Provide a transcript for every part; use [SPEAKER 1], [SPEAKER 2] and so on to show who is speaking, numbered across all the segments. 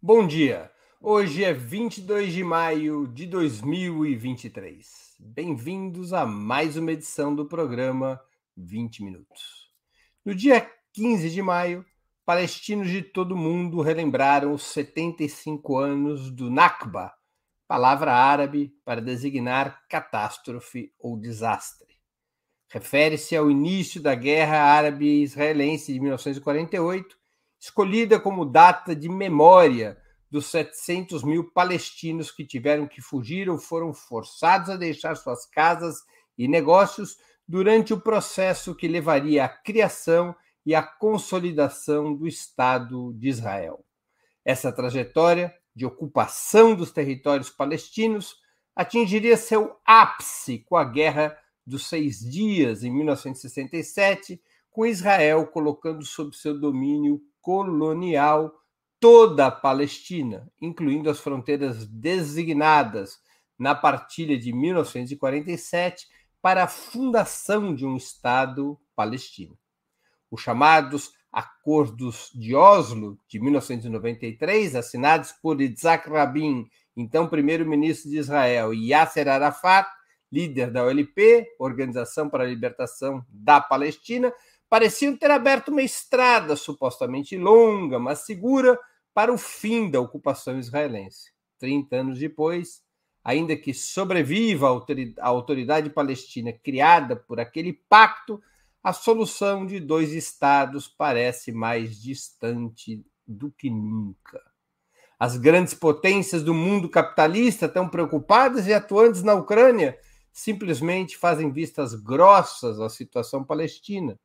[SPEAKER 1] Bom dia. Hoje é 22 de maio de 2023. Bem-vindos a mais uma edição do programa 20 Minutos. No dia 15 de maio, palestinos de todo o mundo relembraram os 75 anos do Nakba, palavra árabe para designar catástrofe ou desastre. Refere-se ao início da Guerra Árabe-Israelense de 1948, escolhida como data de memória dos 700 mil palestinos que tiveram que fugir ou foram forçados a deixar suas casas e negócios durante o processo que levaria à criação e à consolidação do Estado de Israel. Essa trajetória de ocupação dos territórios palestinos atingiria seu ápice com a Guerra dos Seis Dias, em 1967, com Israel colocando sob seu domínio colonial toda a Palestina, incluindo as fronteiras designadas na partilha de 1947 para a fundação de um Estado palestino. Os chamados Acordos de Oslo de 1993, assinados por Isaac Rabin, então primeiro-ministro de Israel, e Yasser Arafat, líder da OLP, Organização para a Libertação da Palestina, pareciam ter aberto uma estrada supostamente longa, mas segura, para o fim da ocupação israelense. Trinta anos depois, ainda que sobreviva a autoridade palestina criada por aquele pacto, a solução de dois estados parece mais distante do que nunca. As grandes potências do mundo capitalista, tão preocupadas e atuantes na Ucrânia, simplesmente fazem vistas grossas à situação palestina,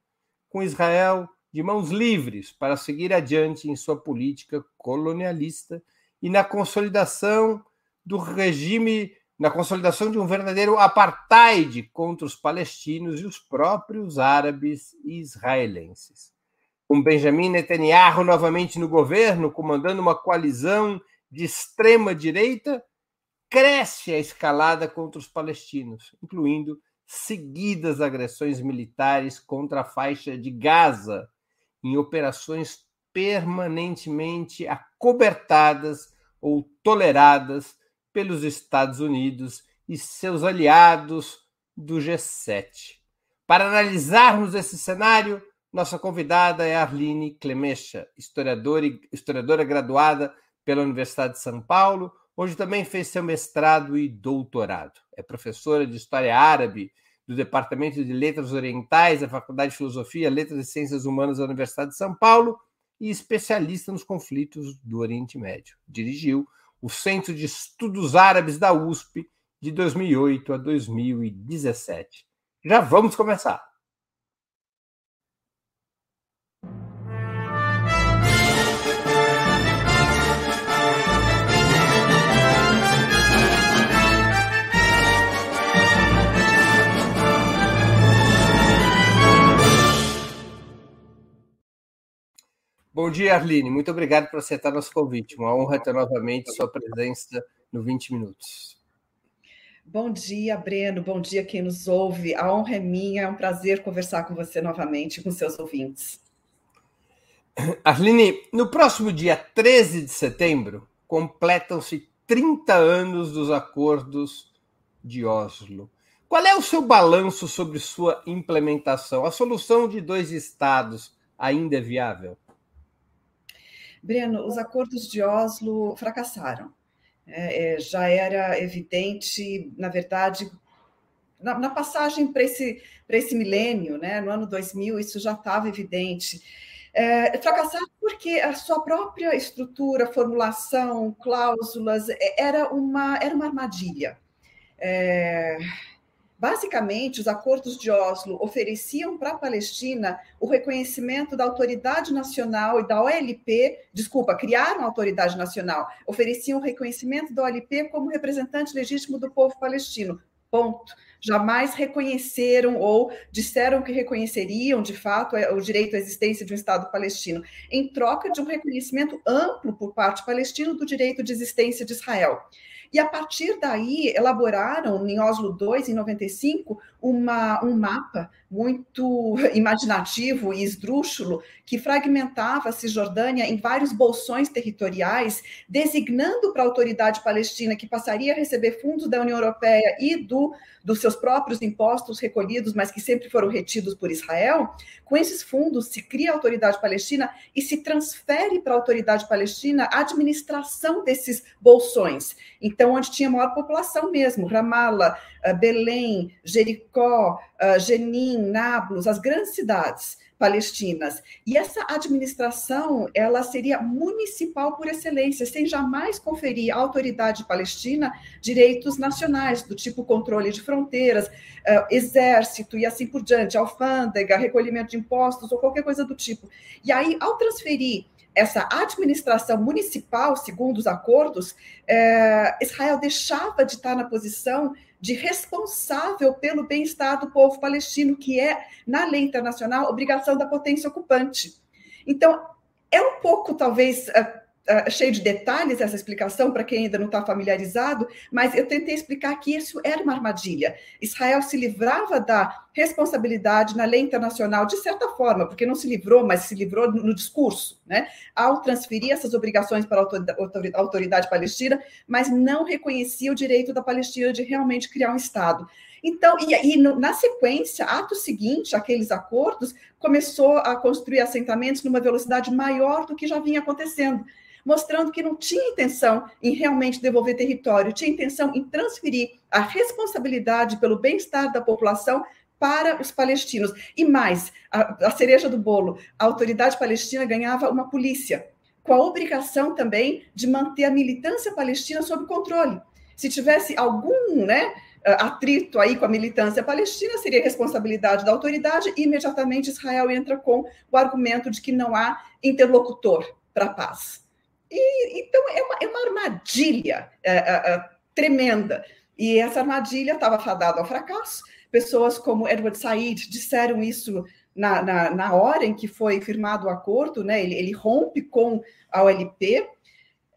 [SPEAKER 1] com Israel de mãos livres para seguir adiante em sua política colonialista e na consolidação do regime, na consolidação de um verdadeiro apartheid contra os palestinos e os próprios árabes e israelenses. Com Benjamin Netanyahu novamente no governo, comandando uma coalizão de extrema direita, cresce a escalada contra os palestinos, incluindo seguidas agressões militares contra a faixa de Gaza, em operações permanentemente acobertadas ou toleradas pelos Estados Unidos e seus aliados do G7. Para analisarmos esse cenário, nossa convidada é Arline Clemecha, historiadora, historiadora graduada pela Universidade de São Paulo, onde também fez seu mestrado e doutorado. É professora de História Árabe do Departamento de Letras Orientais da Faculdade de Filosofia, Letras e Ciências Humanas da Universidade de São Paulo e especialista nos conflitos do Oriente Médio. Dirigiu o Centro de Estudos Árabes da USP de 2008 a 2017. Já vamos começar. Bom dia, Arline. Muito obrigado por aceitar nosso convite. Uma honra ter novamente sua presença no 20 Minutos.
[SPEAKER 2] Bom dia, Breno. Bom dia quem nos ouve. A honra é minha. É um prazer conversar com você novamente, com seus ouvintes.
[SPEAKER 1] Arline, no próximo dia 13 de setembro, completam-se 30 anos dos acordos de Oslo. Qual é o seu balanço sobre sua implementação? A solução de dois estados ainda é viável?
[SPEAKER 2] Breno, os acordos de Oslo fracassaram. É, é, já era evidente, na verdade, na, na passagem para esse, esse milênio, né, no ano 2000, isso já estava evidente. É, fracassaram porque a sua própria estrutura, formulação, cláusulas, é, era uma, era uma armadilha. É, Basicamente, os acordos de Oslo ofereciam para a Palestina o reconhecimento da autoridade nacional e da OLP, desculpa, criaram a autoridade nacional, ofereciam o reconhecimento da OLP como representante legítimo do povo palestino. Ponto. jamais reconheceram ou disseram que reconheceriam, de fato, é, o direito à existência de um Estado palestino, em troca de um reconhecimento amplo por parte palestina do direito de existência de Israel. E a partir daí elaboraram em Oslo II, em 95, uma, um mapa muito imaginativo e esdrúxulo que fragmentava a Cisjordânia em vários bolsões territoriais, designando para a autoridade palestina que passaria a receber fundos da União Europeia e do, dos seus próprios impostos recolhidos, mas que sempre foram retidos por Israel. Com esses fundos se cria a autoridade palestina e se transfere para a autoridade palestina a administração desses bolsões. Então, onde tinha maior população mesmo, Ramallah, eh, Belém, Jericó, eh, Jenin, Nablus, as grandes cidades palestinas. E essa administração, ela seria municipal por excelência, sem jamais conferir à autoridade palestina direitos nacionais, do tipo controle de fronteiras, uh, exército e assim por diante, alfândega, recolhimento de impostos ou qualquer coisa do tipo. E aí, ao transferir essa administração municipal, segundo os acordos, eh, Israel deixava de estar na posição de responsável pelo bem-estar do povo palestino, que é, na lei internacional, obrigação da potência ocupante. Então, é um pouco, talvez, eh, uh, cheio de detalhes essa explicação para quem ainda não está familiarizado, mas eu tentei explicar que isso era uma armadilha. Israel se livrava da responsabilidade na lei internacional, de certa forma, porque não se livrou, mas se livrou no discurso, né? ao transferir essas obrigações para a autoridade palestina, mas não reconhecia o direito da Palestina de realmente criar um Estado. Então, e, e no, na sequência, ato seguinte, aqueles acordos, começou a construir assentamentos numa velocidade maior do que já vinha acontecendo mostrando que não tinha intenção em realmente devolver território, tinha intenção em transferir a responsabilidade pelo bem-estar da população para os palestinos. E mais, a, a cereja do bolo, a autoridade palestina ganhava uma polícia, com a obrigação também de manter a militância palestina sob controle. Se tivesse algum né, atrito aí com a militância palestina, seria responsabilidade da autoridade, e imediatamente Israel entra com o argumento de que não há interlocutor para a paz. E, então, é uma, é uma armadilha é, é tremenda. E essa armadilha estava fadada ao fracasso. Pessoas como Edward Said disseram isso na, na, na hora em que foi firmado o acordo, né? ele, ele rompe com a OLP,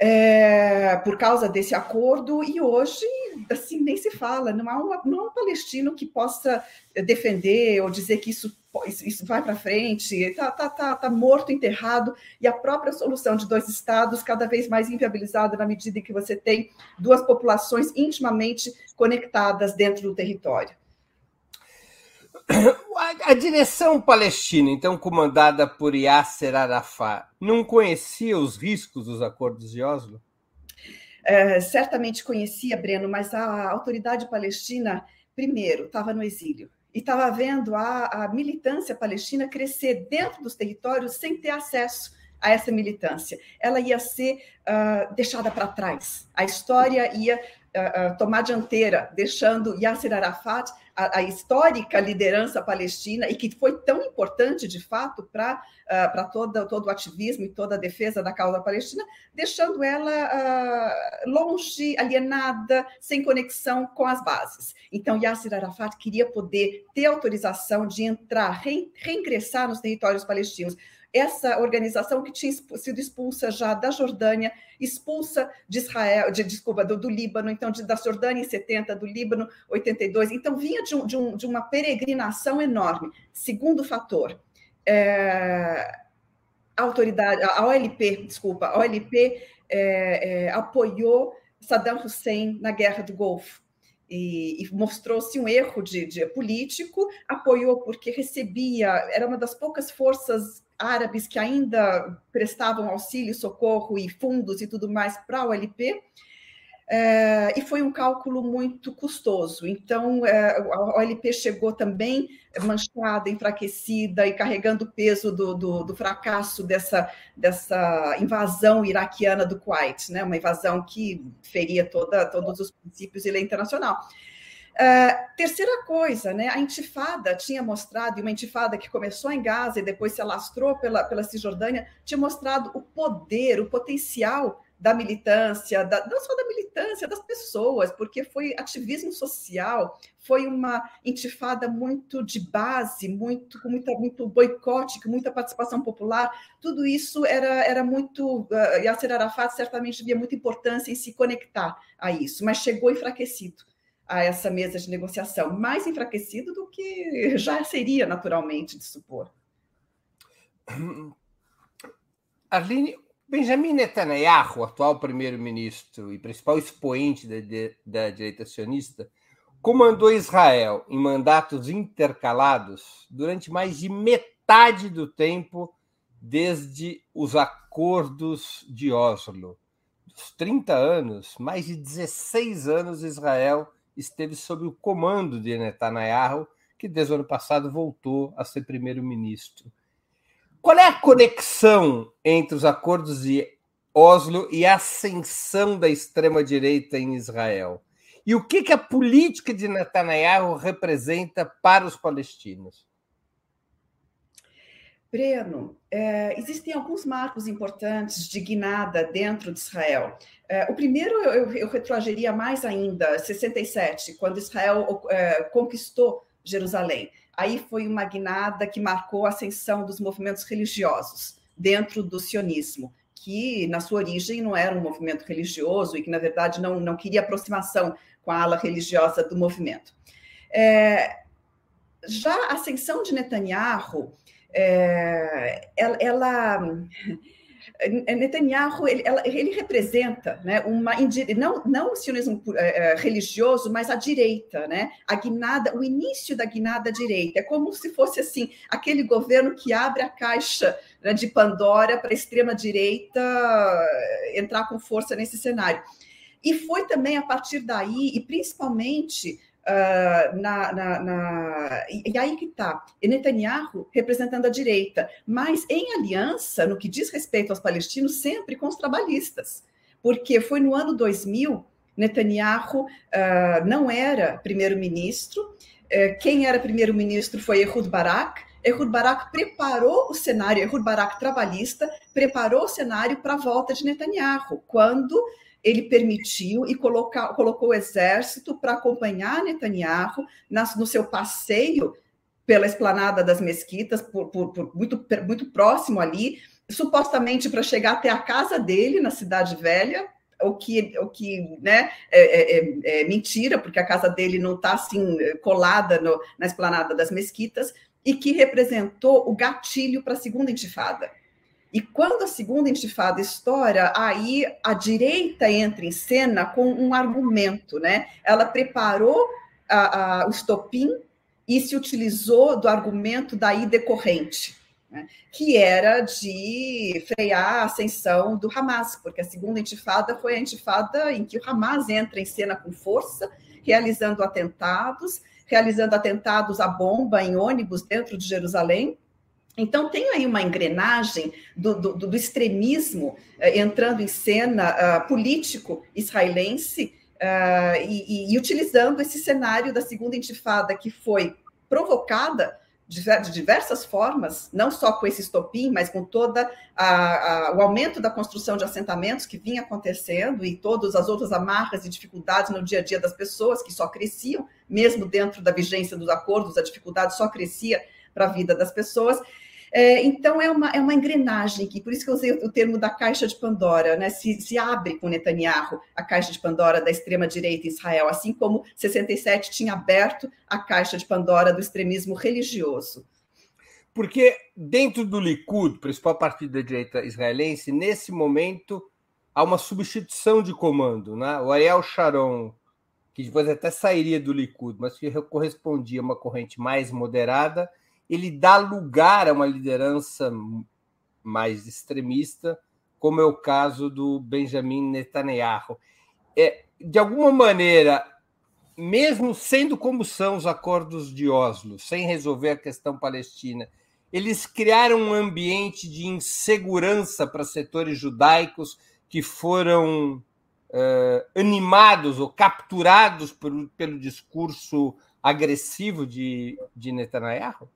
[SPEAKER 2] é, por causa desse acordo, e hoje, assim, nem se fala, não há, um, não há um palestino que possa defender ou dizer que isso, isso vai para frente, está tá, tá, tá morto, enterrado, e a própria solução de dois estados cada vez mais inviabilizada na medida em que você tem duas populações intimamente conectadas dentro do território.
[SPEAKER 1] A, direção palestina, então comandada por Yasser Arafat, não conhecia os riscos dos acordos de Oslo?
[SPEAKER 2] É, certamente conhecia, Breno, mas a autoridade palestina, primeiro, estava no exílio e estava vendo a, a militância palestina crescer dentro dos territórios sem ter acesso a essa militância. Ela ia ser uh, deixada para trás. A história ia uh, tomar dianteira, deixando Yasser Arafat, a, a, histórica liderança palestina, e que foi tão importante, de fato, para uh, todo, todo o ativismo e toda a defesa da causa palestina, deixando ela uh, longe, alienada, sem conexão com as bases. Então, Yasser Arafat queria poder ter autorização de entrar, reingressar nos territórios palestinos essa organização que tinha sido expulsa já da Jordânia, expulsa de Israel, de, desculpa, do, do Líbano, então de, da Jordânia em 70, do Líbano 82, então vinha de, um, de, um, de uma peregrinação enorme. Segundo fator, é, a autoridade, a OLP, desculpa, a OLP é, é, apoiou Saddam Hussein na Guerra do Golfo e, e mostrou-se um erro de, de, político, apoiou porque recebia, era uma das poucas forças árabes que ainda prestavam auxílio, socorro e fundos e tudo mais para o LP, é, e foi um cálculo muito custoso. Então, é, a OLP chegou também manchada, enfraquecida e carregando o peso do, do, do, fracasso dessa, dessa invasão iraquiana do Kuwait, né? uma invasão que feria toda, todos os princípios e lei internacional. Uh, terceira coisa, né, a intifada tinha mostrado, e uma intifada que começou em Gaza e depois se alastrou pela, pela Cisjordânia, tinha mostrado o poder, o potencial da militância, da, não só da militância, das pessoas, porque foi ativismo social, foi uma intifada muito de base, muito com muita, muito boicote, com muita participação popular. Tudo isso era, era muito. Uh, Yasser Arafat certamente via muita importância em se conectar a isso, mas chegou enfraquecido a essa mesa de negociação, mais enfraquecido do que já seria naturalmente de supor.
[SPEAKER 1] Arline, Benjamin Netanyahu, atual primeiro-ministro e principal expoente da, da direita sionista, comandou Israel em mandatos intercalados durante mais de metade do tempo desde os acordos de Oslo. Dos 30 anos, mais de 16 anos Israel esteve sob o comando de Netanyahu, que desde o ano passado voltou a ser primeiro-ministro. Qual é a conexão entre os acordos de Oslo e a ascensão da extrema-direita em Israel? E o que, que a política de Netanyahu representa para os palestinos?
[SPEAKER 2] Breno, é, existem alguns marcos importantes de guinada dentro de Israel. É, o primeiro eu, eu retroagiria mais ainda, 67, quando Israel é, conquistou Jerusalém. Aí foi uma guinada que marcou a ascensão dos movimentos religiosos dentro do sionismo, que na sua origem não era um movimento religioso e que, na verdade, não, não queria aproximação com a ala religiosa do movimento. É, já a ascensão de Netanyahu, é, ela, ela é, Netanyahu ele, ele representa né, uma não, não o sionismo é, é, religioso, mas a direita, né? A guinada, o início da guinada direita. É como se fosse assim aquele governo que abre a caixa né, de Pandora para a extrema direita entrar com força nesse cenário. E foi também a partir daí, e principalmente Uh, na, na, na, E aí que está, Netanyahu representando a direita, mas em aliança, no que diz respeito aos palestinos, sempre com os trabalhistas, porque foi no ano 2000, Netanyahu uh, não era primeiro-ministro, uh, quem era primeiro-ministro foi Ehud Barak, Ehud Barak preparou o cenário, Ehud Barak trabalhista, preparou o cenário para a volta de Netanyahu, quando ele permitiu e colocou o exército para acompanhar Netanyahu nas, no seu passeio pela esplanada das mesquitas, por, por, por muito, muito próximo ali, supostamente para chegar até a casa dele na Cidade Velha, o que, o que né, é, é, é, é mentira, porque a casa dele não está assim colada no, na esplanada das mesquitas, e que representou o gatilho para a segunda intifada. E quando a segunda intifada estoura, aí a direita entra em cena com um argumento, né? Ela preparou a, a, o estopim e se utilizou do argumento daí decorrente, né? que era de frear a ascensão do Hamas, porque a segunda intifada foi a intifada em que o Hamas entra em cena com força, realizando atentados, realizando atentados à bomba em ônibus dentro de Jerusalém, então, tem aí uma engrenagem do, do, do extremismo uh, entrando em cena uh, político israelense uh, e, e, utilizando esse cenário da segunda intifada, que foi provocada de, de diversas formas, não só com esse estopim, mas com toda o aumento da construção de assentamentos que vinha acontecendo e todas as outras amarras e dificuldades no dia a dia das pessoas, que só cresciam, mesmo dentro da vigência dos acordos, a dificuldade só crescia para a vida das pessoas. É, então, é uma, é uma engrenagem que, por isso que eu usei o termo da caixa de Pandora, né? Se, se abre com Netanyahu a caixa de Pandora da extrema-direita em Israel, assim como 67 tinha aberto a caixa de Pandora do extremismo religioso.
[SPEAKER 1] Porque dentro do Likud, principal partido da direita israelense, nesse momento há uma substituição de comando. Né? O Ariel Sharon, que depois até sairia do Likud, mas que correspondia a uma corrente mais moderada, ele dá lugar a uma liderança mais extremista, como é o caso do Benjamin Netanyahu. É, de alguma maneira, mesmo sendo como são os acordos de Oslo, sem resolver a questão palestina, eles criaram um ambiente de insegurança para setores judaicos que foram uh, animados ou capturados por, pelo discurso agressivo de, de Netanyahu?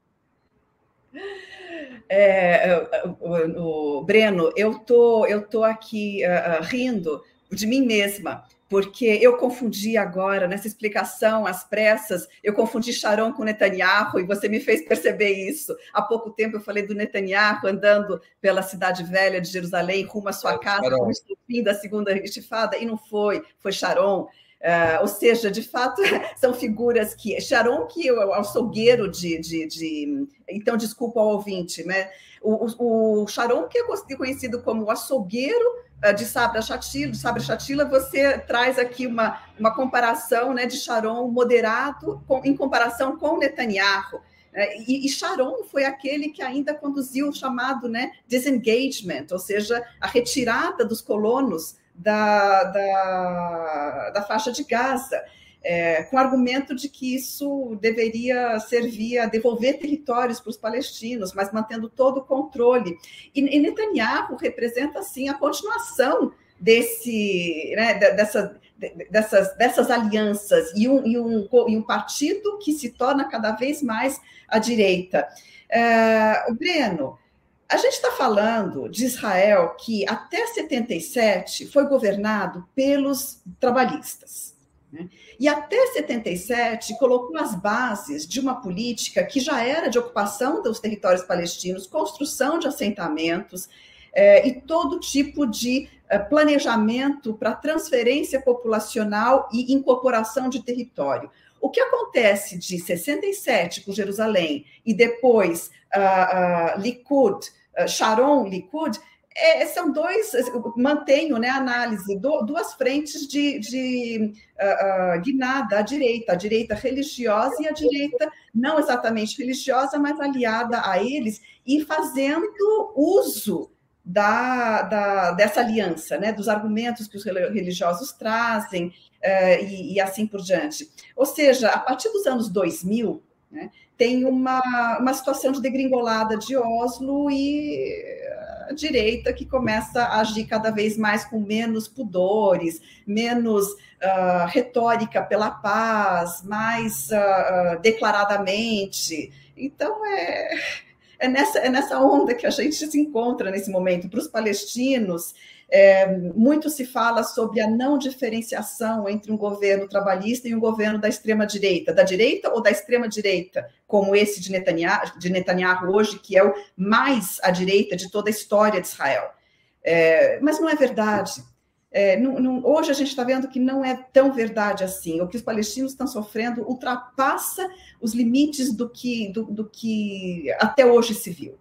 [SPEAKER 2] É, o, o, Breno, eu tô, eu tô aqui uh, rindo de mim mesma, porque eu confundi agora, nessa explicação, às pressas, eu confundi Sharon com Netanyahu, e você me fez perceber isso. Há pouco tempo eu falei do Netanyahu andando pela cidade velha de Jerusalém, rumo à sua é, casa, como fim da segunda estifada, e não foi, foi Sharon. Uh, ou seja, de fato, são figuras que. Sharon, que é o açougueiro de, de, de, Então, desculpa ao ouvinte, né? O, o, o Sharon, que é conhecido como o açougueiro uh, de Sabra Chatila, de Sabra Chatila, você traz aqui uma, uma comparação né, de Sharon moderado com, em comparação com Netanyahu. Né? E, e Sharon foi aquele que ainda conduziu o chamado né, disengagement, ou seja, a retirada dos colonos da, da, da faixa de Gaza, é, com o argumento de que isso deveria servir a devolver territórios para os palestinos, mas mantendo todo o controle. E, e Netanyahu representa, assim, a continuação desse, né, dessa, dessas, dessas alianças e um, e, um, e um partido que se torna cada vez mais à direita. É, o Breno, a gente está falando de Israel que até 77 foi governado pelos trabalhistas. Né? E até 77 colocou as bases de uma política que já era de ocupação dos territórios palestinos, construção de assentamentos é, e todo tipo de é, planejamento para transferência populacional e incorporação de território. O que acontece de 67 com Jerusalém e depois uh, uh, Likud, Sharon, Likud, é, são dois, mantenho né, a análise, do, duas frentes de, de uh, uh, guinada à direita, a direita religiosa e a direita não exatamente religiosa, mas aliada a eles, e fazendo uso da, da, dessa aliança, né, dos argumentos que os religiosos trazem uh, e, e, assim por diante. Ou seja, a partir dos anos 2000, né, tem uma, uma situação de degringolada de Oslo e a direita que começa a agir cada vez mais com menos pudores, menos uh, retórica pela paz, mais uh, declaradamente. Então, é é nessa, é nessa onda que a gente se encontra nesse momento. Para os palestinos, é, muito se fala sobre a não diferenciação entre um governo trabalhista e um governo da extrema-direita, da direita ou da extrema-direita, como esse de Netanyahu, de Netanyahu hoje, que é o mais à direita de toda a história de Israel. É, mas não é verdade. É, não, não, hoje a gente está vendo que não é tão verdade assim. O que os palestinos estão sofrendo ultrapassa os limites do que, do, do que até hoje se viu,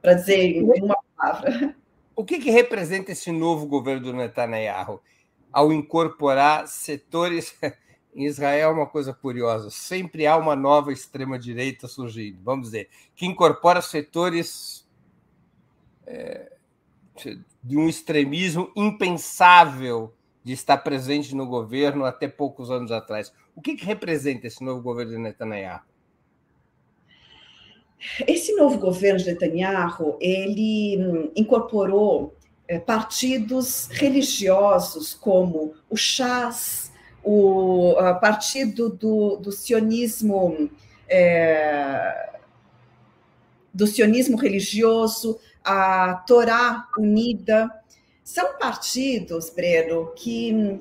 [SPEAKER 2] para dizer em uma palavra.
[SPEAKER 1] O que, que representa esse novo governo do Netanyahu ao incorporar setores. Em Israel, é uma coisa curiosa: sempre há uma nova extrema-direita surgindo, vamos dizer, que incorpora setores. É de um extremismo impensável de estar presente no governo até poucos anos atrás. O que, que representa esse novo governo de Netanyahu?
[SPEAKER 2] Esse novo governo de Netanyahu ele hum, incorporou eh, partidos religiosos como o Shas, o partido do, do sionismo é, do sionismo religioso, a Torá Unida. São partidos, Breno, que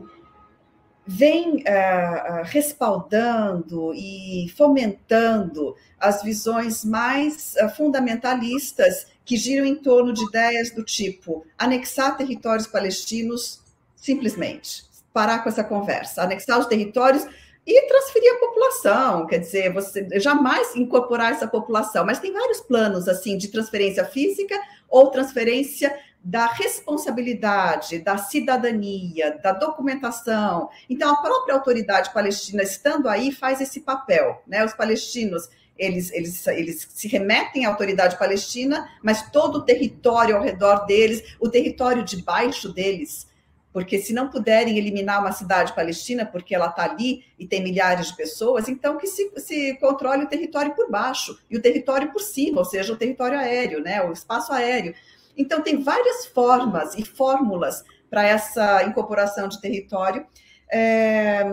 [SPEAKER 2] vêm uh, respaldando e fomentando as visões mais uh, fundamentalistas que giram em torno de ideias do tipo anexar territórios palestinos simplesmente, parar com essa conversa, anexar os territórios e transferir a população, quer dizer, você jamais incorporar essa população, mas tem vários planos assim de transferência física ou transferência da responsabilidade, da cidadania, da documentação. Então, a própria autoridade palestina estando aí faz esse papel, né? Os palestinos eles, eles, eles se remetem à autoridade palestina, mas todo o território ao redor deles, o território debaixo deles, porque se não puderem eliminar uma cidade palestina, porque ela está ali e tem milhares de pessoas, então que se, se, controle o território por baixo e o território por cima, ou seja, o território aéreo, né, o espaço aéreo. Então, tem várias formas e fórmulas para essa incorporação de território. É,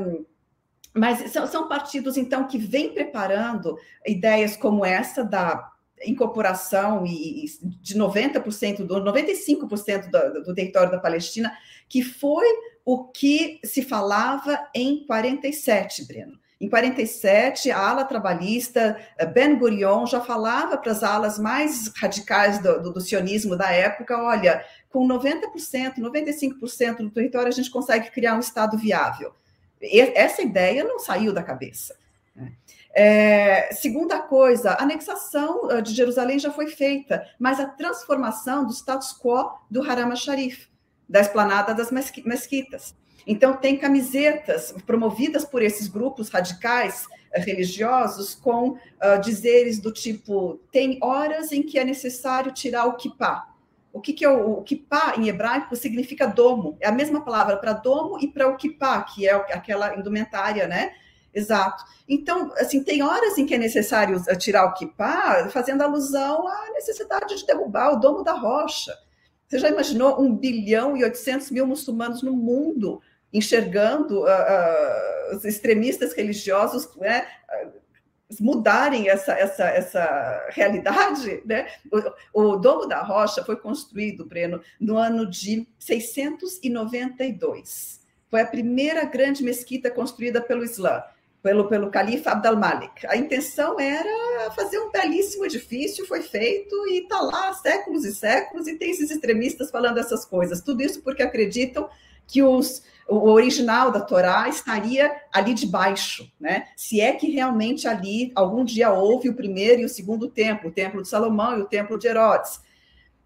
[SPEAKER 2] mas são, são, partidos, então, que vêm preparando ideias como essa da incorporação e, de 90%, do 95% do, do território da Palestina, que foi o que se falava em 47, Breno. Em 47, a ala trabalhista, eh, Ben Gurion, já falava para as alas mais radicais do, do, do sionismo da época: olha, com 90%, 95% do território, a gente consegue criar um Estado viável. E essa ideia não saiu da cabeça. É, segunda coisa, a anexação eh, de Jerusalém já foi feita, mas a transformação do status quo do Haram al-Sharif, da esplanada das mesquitas. Então, tem camisetas promovidas por esses grupos radicais eh, religiosos com uh, dizeres do tipo: tem horas em que é necessário tirar o kippah. O que, que é o, o kippah em hebraico significa domo, é a mesma palavra para domo e para o kippah, que é aquela indumentária, né? Exato. Então, assim, tem horas em que é necessário tirar o kippah, fazendo alusão à necessidade de derrubar o domo da rocha. Você já imaginou um bilhão e 800 mil muçulmanos no mundo enxergando uh, uh, os extremistas religiosos né, mudarem essa, essa, essa realidade. Né? O, o Domo da Rocha foi construído, Breno, no ano de 692. Foi a primeira grande mesquita construída pelo Islã pelo, pelo califa Abd al-Malik. A intenção era fazer um belíssimo edifício, foi feito e está lá há séculos e séculos, e tem esses extremistas falando essas coisas. Tudo isso porque acreditam que os, o original da Torá estaria ali debaixo, né? Se é que realmente ali algum dia houve o primeiro e o segundo templo, o templo de Salomão e o templo de Herodes.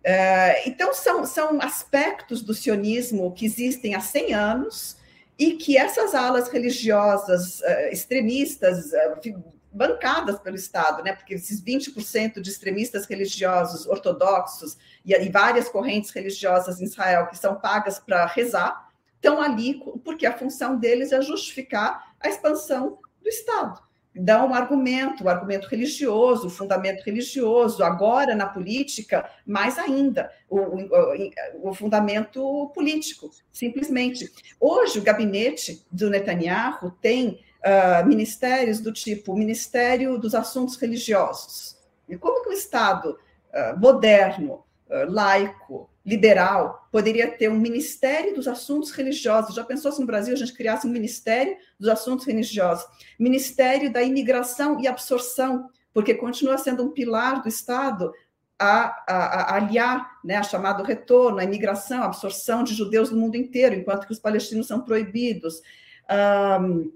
[SPEAKER 2] É, então, são, são aspectos do sionismo que existem há 100 anos e que essas alas religiosas uh, extremistas, uh, bancadas pelo Estado, né, porque esses 20% de extremistas religiosos ortodoxos e, e várias correntes religiosas em Israel que são pagas para rezar, estão ali porque a função deles é justificar a expansão do Estado dá um argumento, um argumento religioso, o fundamento religioso, agora na política, mais ainda, o, o, o, fundamento político, simplesmente. Hoje, o gabinete do Netanyahu tem uh, ministérios do tipo Ministério dos Assuntos Religiosos. E como que o Estado uh, moderno, laico, liberal poderia ter um Ministério dos Assuntos Religiosos. Já pensou se no Brasil a gente criasse um Ministério dos Assuntos Religiosos? Ministério da Imigração e Absorção, porque continua sendo um pilar do Estado a, a, a aliar né, a chamado retorno, a imigração, a absorção de judeus do mundo inteiro, enquanto que os palestinos são proibidos. Um,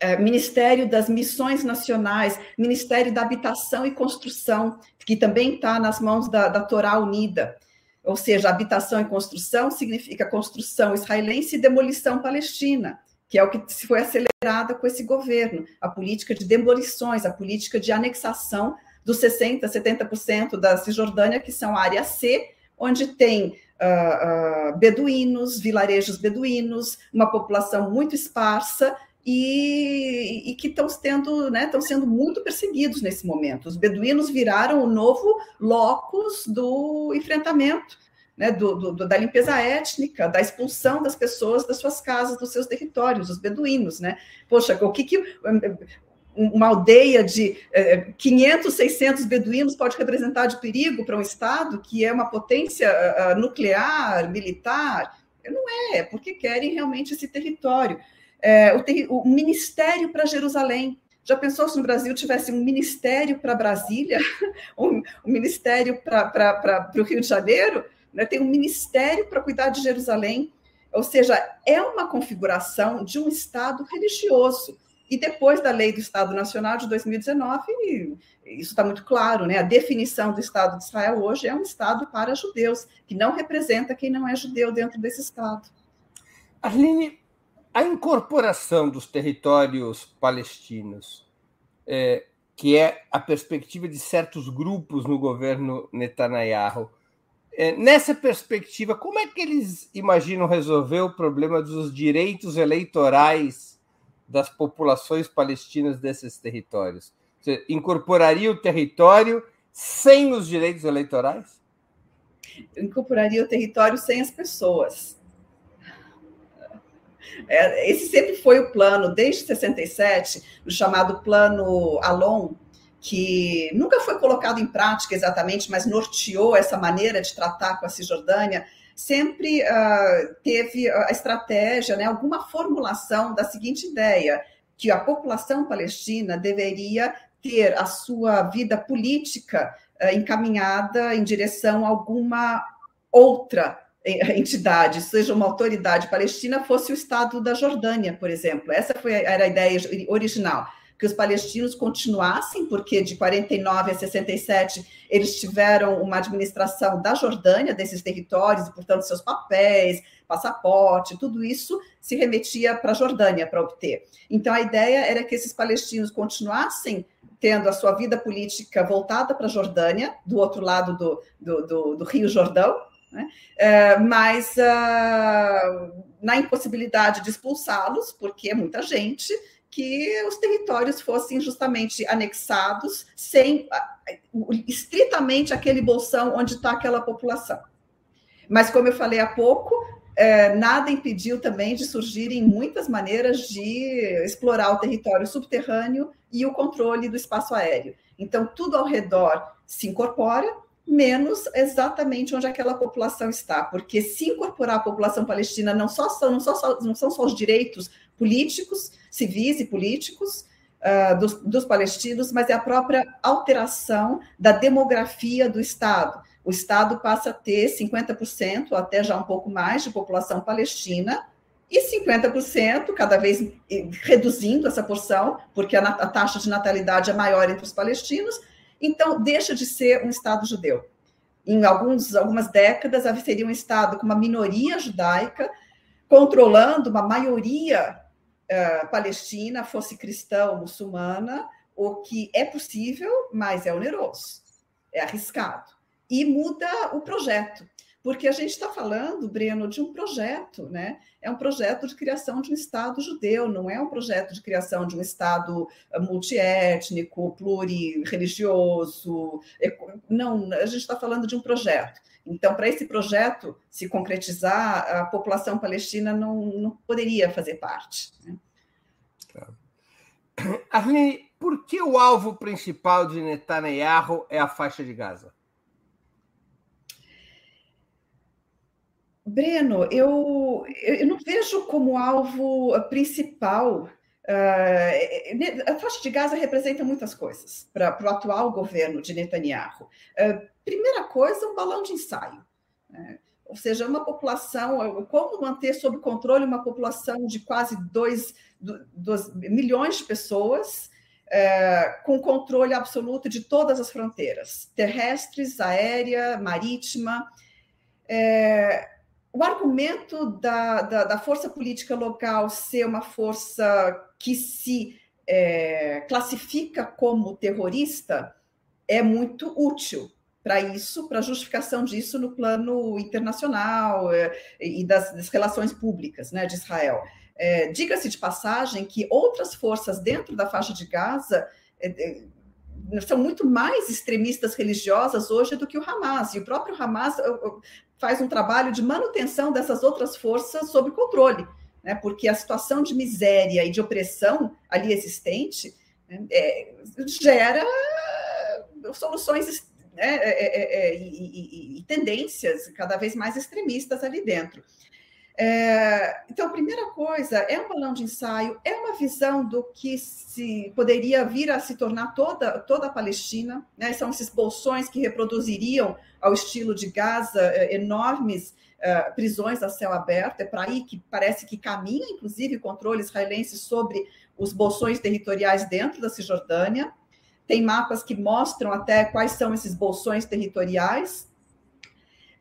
[SPEAKER 2] é, Ministério das Missões Nacionais, Ministério da Habitação e Construção, que também está nas mãos da, da Torá Unida. Ou seja, habitação e construção significa construção israelense e demolição palestina, que é o que foi acelerada com esse governo, a política de demolições, a política de anexação dos 60%, 70% da Cisjordânia, que são a área C, onde tem uh, uh, beduínos, vilarejos beduínos, uma população muito esparsa e, e, que estão tendo, né, sendo muito perseguidos nesse momento. Os beduínos viraram o novo locus do enfrentamento, né, do, do, da limpeza étnica, da expulsão das pessoas das suas casas, dos seus territórios, os beduínos, né? Poxa, o que, que uma aldeia de 500, 600 beduínos pode representar de perigo para um Estado que é uma potência nuclear, militar? Não é, é porque querem realmente esse território é, o, o Ministério para Jerusalém. Já pensou se no Brasil tivesse um ministério para Brasília, um, um ministério para o Rio de Janeiro? Né? Tem um ministério para cuidar de Jerusalém. Ou seja, é uma configuração de um Estado religioso. E depois da lei do Estado Nacional de 2019, isso está muito claro, né? A definição do Estado de Israel hoje é um Estado para judeus, que não representa quem não é judeu dentro desse Estado.
[SPEAKER 1] Arline, a incorporação dos territórios palestinos, é, que é a perspectiva de certos grupos no governo Netanyahu, é, nessa perspectiva, como é que eles imaginam resolver o problema dos direitos eleitorais das populações palestinas desses territórios? Você incorporaria o território sem os direitos eleitorais?
[SPEAKER 2] incorporaria o território sem as pessoas. É, esse sempre foi o plano, desde 67, o chamado Plano Alon, que nunca foi colocado em prática exatamente, mas norteou essa maneira de tratar com a Cisjordânia, sempre uh, teve a estratégia, né, alguma formulação da seguinte ideia, que a população palestina deveria ter a sua vida política uh, encaminhada em direção a alguma outra entidade, seja uma autoridade palestina, fosse o Estado da Jordânia, por exemplo. Essa foi, era a ideia original que os palestinos continuassem, porque de 49 a 67 eles tiveram uma administração da Jordânia, desses territórios, e, portanto, seus papéis, passaporte, tudo isso se remetia para a Jordânia para obter. Então, a ideia era que esses palestinos continuassem tendo a sua vida política voltada para a Jordânia, do outro lado do, do, do, do Rio Jordão, né? É, mas uh, na impossibilidade de expulsá-los, porque é muita gente, que os territórios fossem justamente anexados sem estritamente aquele bolsão onde está aquela população. Mas, como eu falei há pouco, é, nada impediu também de surgirem muitas maneiras de explorar o território subterrâneo e o controle do espaço aéreo. Então, tudo ao redor se incorpora, menos exatamente onde aquela população está, porque se incorporar a população palestina não, só são, não, só, não são só os direitos políticos, civis e políticos uh, dos, dos palestinos, mas é a própria alteração da demografia do Estado. O Estado passa a ter 50%, até já um pouco mais, de população palestina, e 50%, cada vez reduzindo essa porção, porque a, a taxa de natalidade é maior entre os palestinos, então, deixa de ser um Estado judeu. Em alguns, algumas décadas, seria um Estado com uma minoria judaica controlando uma maioria uh, palestina, fosse cristã ou muçulmana, o que é possível, mas é oneroso, é arriscado. E muda o projeto. Porque a gente está falando, Breno, de um projeto, né? É um projeto de criação de um Estado judeu, não é um projeto de criação de um Estado eh, multiétnico, plurirreligioso. Não, a gente está falando de um projeto. Então, para esse projeto se concretizar, a população palestina não, não poderia fazer parte. Né?
[SPEAKER 1] Arlene, por que o alvo principal de Netanyahu é a faixa de Gaza?
[SPEAKER 2] Breno, eu, eu não vejo como alvo principal. Uh, a faixa de Gaza representa muitas coisas para o atual governo de Netanyahu. Uh, primeira coisa, um balão de ensaio. Né? Ou seja, uma população, como manter sob controle uma população de quase 2 milhões de pessoas, com controle absoluto de todas as fronteiras, terrestres, aérea, marítima. É, o argumento da, da, da, força política local ser uma força que se é, classifica como terrorista é muito útil para isso, para justificação disso no plano internacional é, e das, das, relações públicas né, de Israel. É, Diga-se de passagem que outras forças dentro da faixa de Gaza é, é, são muito mais extremistas religiosas hoje do que o Hamas. E o próprio Hamas faz um trabalho de manutenção dessas outras forças sob controle, né? porque a situação de miséria e de opressão ali existente né, é, gera soluções né, é, é e, e, e tendências cada vez mais extremistas ali dentro. É, então, a primeira coisa é um balão de ensaio, é uma visão do que se poderia vir a se tornar toda, toda a Palestina, né? são esses bolsões que reproduziriam ao estilo de Gaza é, enormes é, prisões a céu aberto, é para aí que parece que caminha, inclusive, o controle israelense sobre os bolsões territoriais dentro da Cisjordânia. Tem mapas que mostram até quais são esses bolsões territoriais,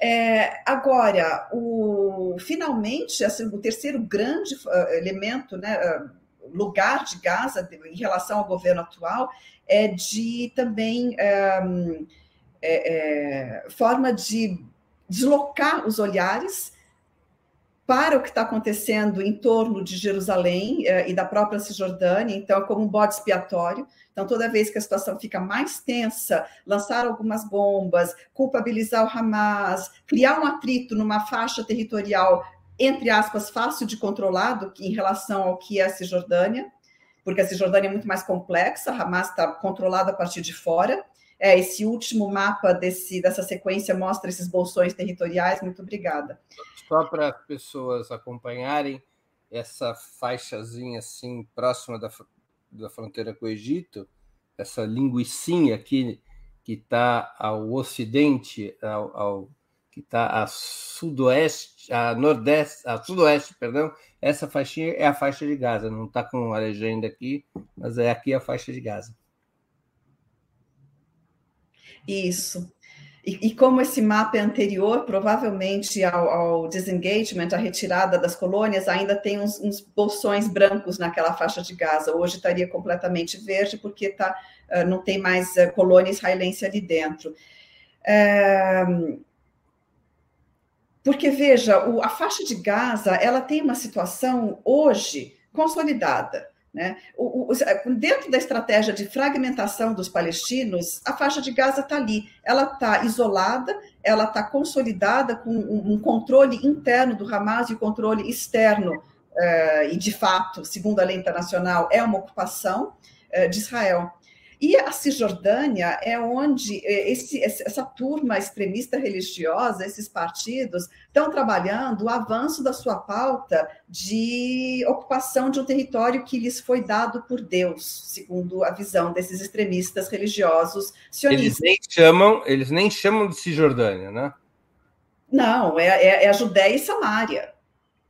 [SPEAKER 2] é, agora, o, finalmente, assim, o terceiro grande uh, elemento, né, uh, lugar de Gaza em relação ao governo atual é de também um, é, é, forma de deslocar os olhares para o que está acontecendo em torno de Jerusalém eh, e da própria Cisjordânia, então é como um bode expiatório. Então, toda vez que a situação fica mais tensa, lançar algumas bombas, culpabilizar o Hamas, criar um atrito numa faixa territorial, entre aspas, fácil de controlar em relação ao que é a Cisjordânia, porque a Cisjordânia é muito mais complexa, Hamas está controlada a partir de fora. É, esse último mapa desse, dessa sequência mostra esses bolsões territoriais. Muito obrigada.
[SPEAKER 1] Só para as pessoas acompanharem, essa faixazinha assim próxima da, da fronteira com o Egito, essa linguicinha aqui que está ao ocidente, ao, ao que está a sudoeste, a nordeste, a sudoeste, perdão, essa faixinha é a faixa de Gaza. Não está com a legenda aqui, mas é aqui a faixa de Gaza.
[SPEAKER 2] Isso. E, e, como esse mapa é anterior, provavelmente ao, ao, disengagement, a retirada das colônias, ainda tem uns, uns, bolsões brancos naquela faixa de Gaza. Hoje estaria completamente verde, porque tá, uh, não tem mais uh, colônia israelense ali dentro. Uh, porque, veja, o, a faixa de Gaza ela tem uma situação hoje consolidada. Né? O, o, dentro da estratégia de fragmentação dos palestinos, a faixa de Gaza está ali. Ela está isolada, ela está consolidada com um, um, controle interno do Hamas e o controle externo, uh, e de fato, segundo a lei internacional, é uma ocupação uh, de Israel. E a Cisjordânia é onde é, esse, essa turma extremista religiosa, esses partidos, estão trabalhando o avanço da sua pauta de ocupação de um território que lhes foi dado por Deus, segundo a visão desses extremistas religiosos
[SPEAKER 1] sionistas. Eles nem chamam, eles nem chamam de Cisjordânia, né?
[SPEAKER 2] Não, é, é, é a Judéia e Samária.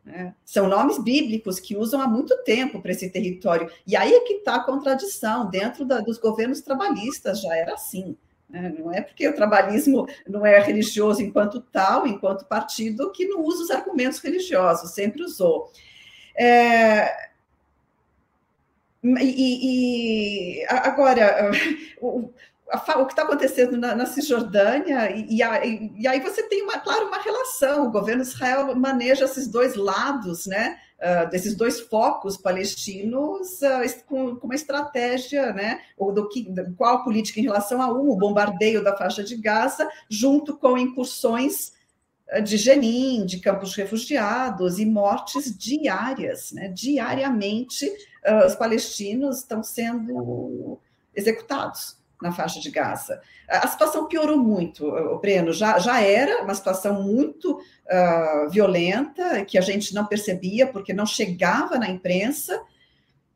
[SPEAKER 2] Né? São nomes bíblicos que usam há muito tempo para esse território. E aí é que está a contradição. Dentro da, dos governos trabalhistas já era assim. Né? Não é porque o trabalhismo não é religioso enquanto tal, enquanto partido, que não usa os argumentos religiosos, sempre usou. É... E, e, agora, o, o que está acontecendo na, na Cisjordânia, e, e, e, aí você tem, uma, claro, uma relação. O governo de Israel maneja esses dois lados, né? Uh, desses dois focos palestinos uh, com, com, uma estratégia, né? Ou do que, qual a política em relação a um, o bombardeio da faixa de Gaza, junto com incursões uh, de Jenin, de campos refugiados e mortes diárias, né? Diariamente, os palestinos estão sendo executados na faixa de Gaza. A situação piorou muito, Breno, já, já era uma situação muito uh, violenta, que a gente não percebia, porque não chegava na imprensa,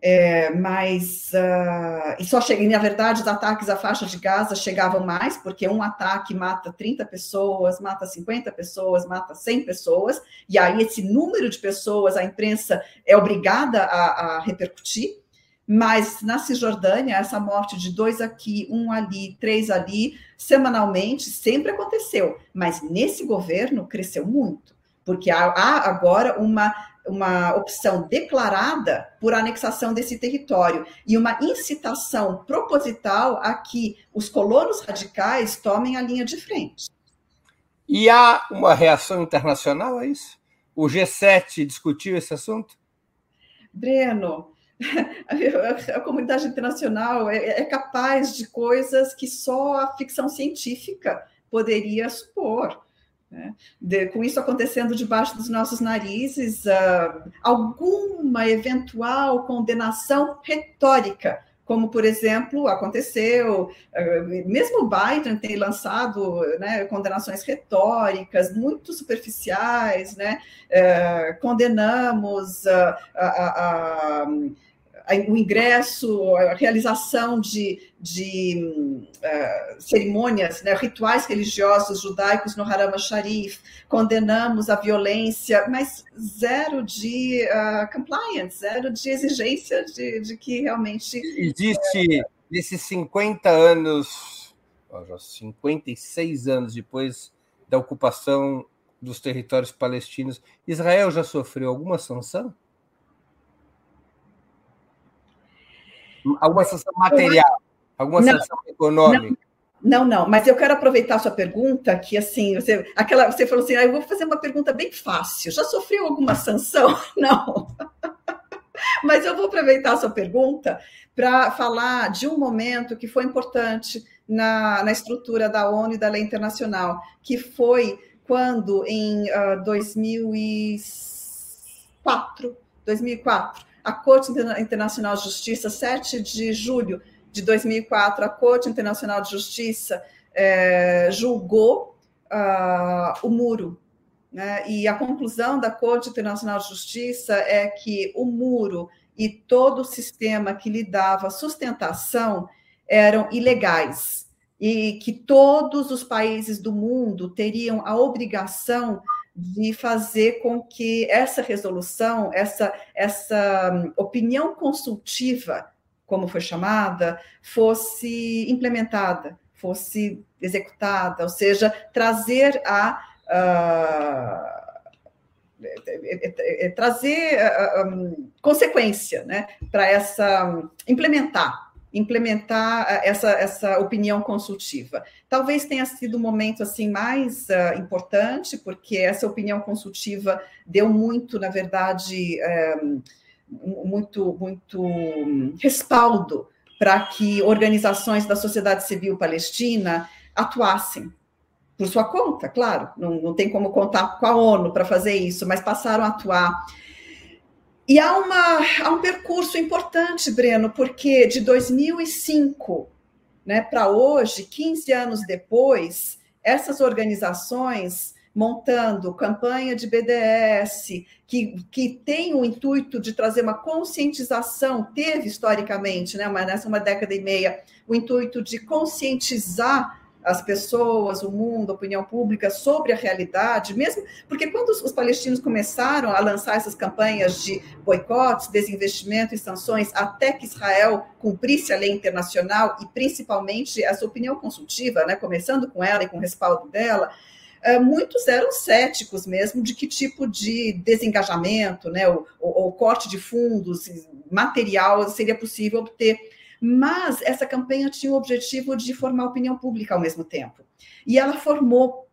[SPEAKER 2] é, mas uh, e só chega, na verdade, os ataques à faixa de Gaza chegavam mais, porque um ataque mata 30 pessoas, mata 50 pessoas, mata 100 pessoas, e aí esse número de pessoas a imprensa é obrigada a, a repercutir. Mas na Cisjordânia, essa morte de dois aqui, um ali, três ali, semanalmente, sempre aconteceu. Mas nesse governo cresceu muito, porque há, agora uma, uma opção declarada por anexação desse território e uma incitação proposital a que os colonos radicais tomem a linha de frente.
[SPEAKER 1] E há uma reação internacional a isso? O G7 discutiu esse assunto?
[SPEAKER 2] Breno, a, comunidade internacional é, é, capaz de coisas que só a ficção científica poderia supor. Né? De, com isso acontecendo debaixo dos nossos narizes, uh, alguma eventual condenação retórica como, por exemplo, aconteceu, ah, mesmo o Biden tem lançado né, condenações retóricas muito superficiais, né, uh, condenamos a o ingresso, a realização de, de uh, cerimônias, né, rituais religiosos judaicos no Haram Sharif, condenamos a violência, mas zero de uh, compliance, zero de exigência de, de que realmente.
[SPEAKER 1] Existe, uh, nesses 50 anos, já 56 anos depois da ocupação dos territórios palestinos, Israel já sofreu alguma sanção? Alguma sanção material, alguma não, sanção econômica?
[SPEAKER 2] Não, não, mas eu quero aproveitar a sua pergunta, que assim, você, aquela, você falou assim, ah, eu vou fazer uma pergunta bem fácil. Já sofreu alguma sanção? Não. mas eu vou aproveitar a sua pergunta para falar de um momento que foi importante na, na estrutura da ONU e da lei internacional, que foi quando, em uh, 2004, 2004 a Corte Internacional de Justiça, 7 de julho de 2004, a Corte Internacional de Justiça é, julgou uh, o muro. Né? E a conclusão da Corte Internacional de Justiça é que o muro e todo o sistema que lhe dava sustentação eram ilegais e que todos os países do mundo teriam a obrigação de fazer com que essa resolução, essa, essa hum, opinião consultiva, como foi chamada, fosse implementada, fosse executada, ou seja, trazer a. Uh, é, é, é, trazer uh, consequência né, para essa um, implementar implementar eh, essa, essa opinião consultiva. Talvez tenha sido o momento assim mais uh, importante, porque essa opinião consultiva deu muito, na verdade, um, eh, muito, muito respaldo para que organizações da sociedade civil palestina atuassem por sua conta, claro, não, não tem como contar com a ONU para fazer isso, mas passaram a atuar e há, uma, há um percurso importante, Breno, porque de 2005 né, para hoje, 15 anos depois, essas organizações montando campanha de BDS, que, que tem o intuito de trazer uma conscientização, teve historicamente, né, uma, nessa uma década e meia, o intuito de conscientizar as pessoas, o mundo, a opinião pública sobre a realidade, mesmo porque quando os, palestinos começaram a lançar essas campanhas de boicotes, desinvestimento e sanções, até que Israel cumprisse a lei internacional e principalmente essa opinião consultiva, né, começando com ela e com o respaldo dela, eh, muitos eram céticos mesmo de que tipo de desengajamento, né, o, o, o corte de fundos material seria possível obter mas essa campanha tinha o objetivo de formar opinião pública ao mesmo tempo. E ela formou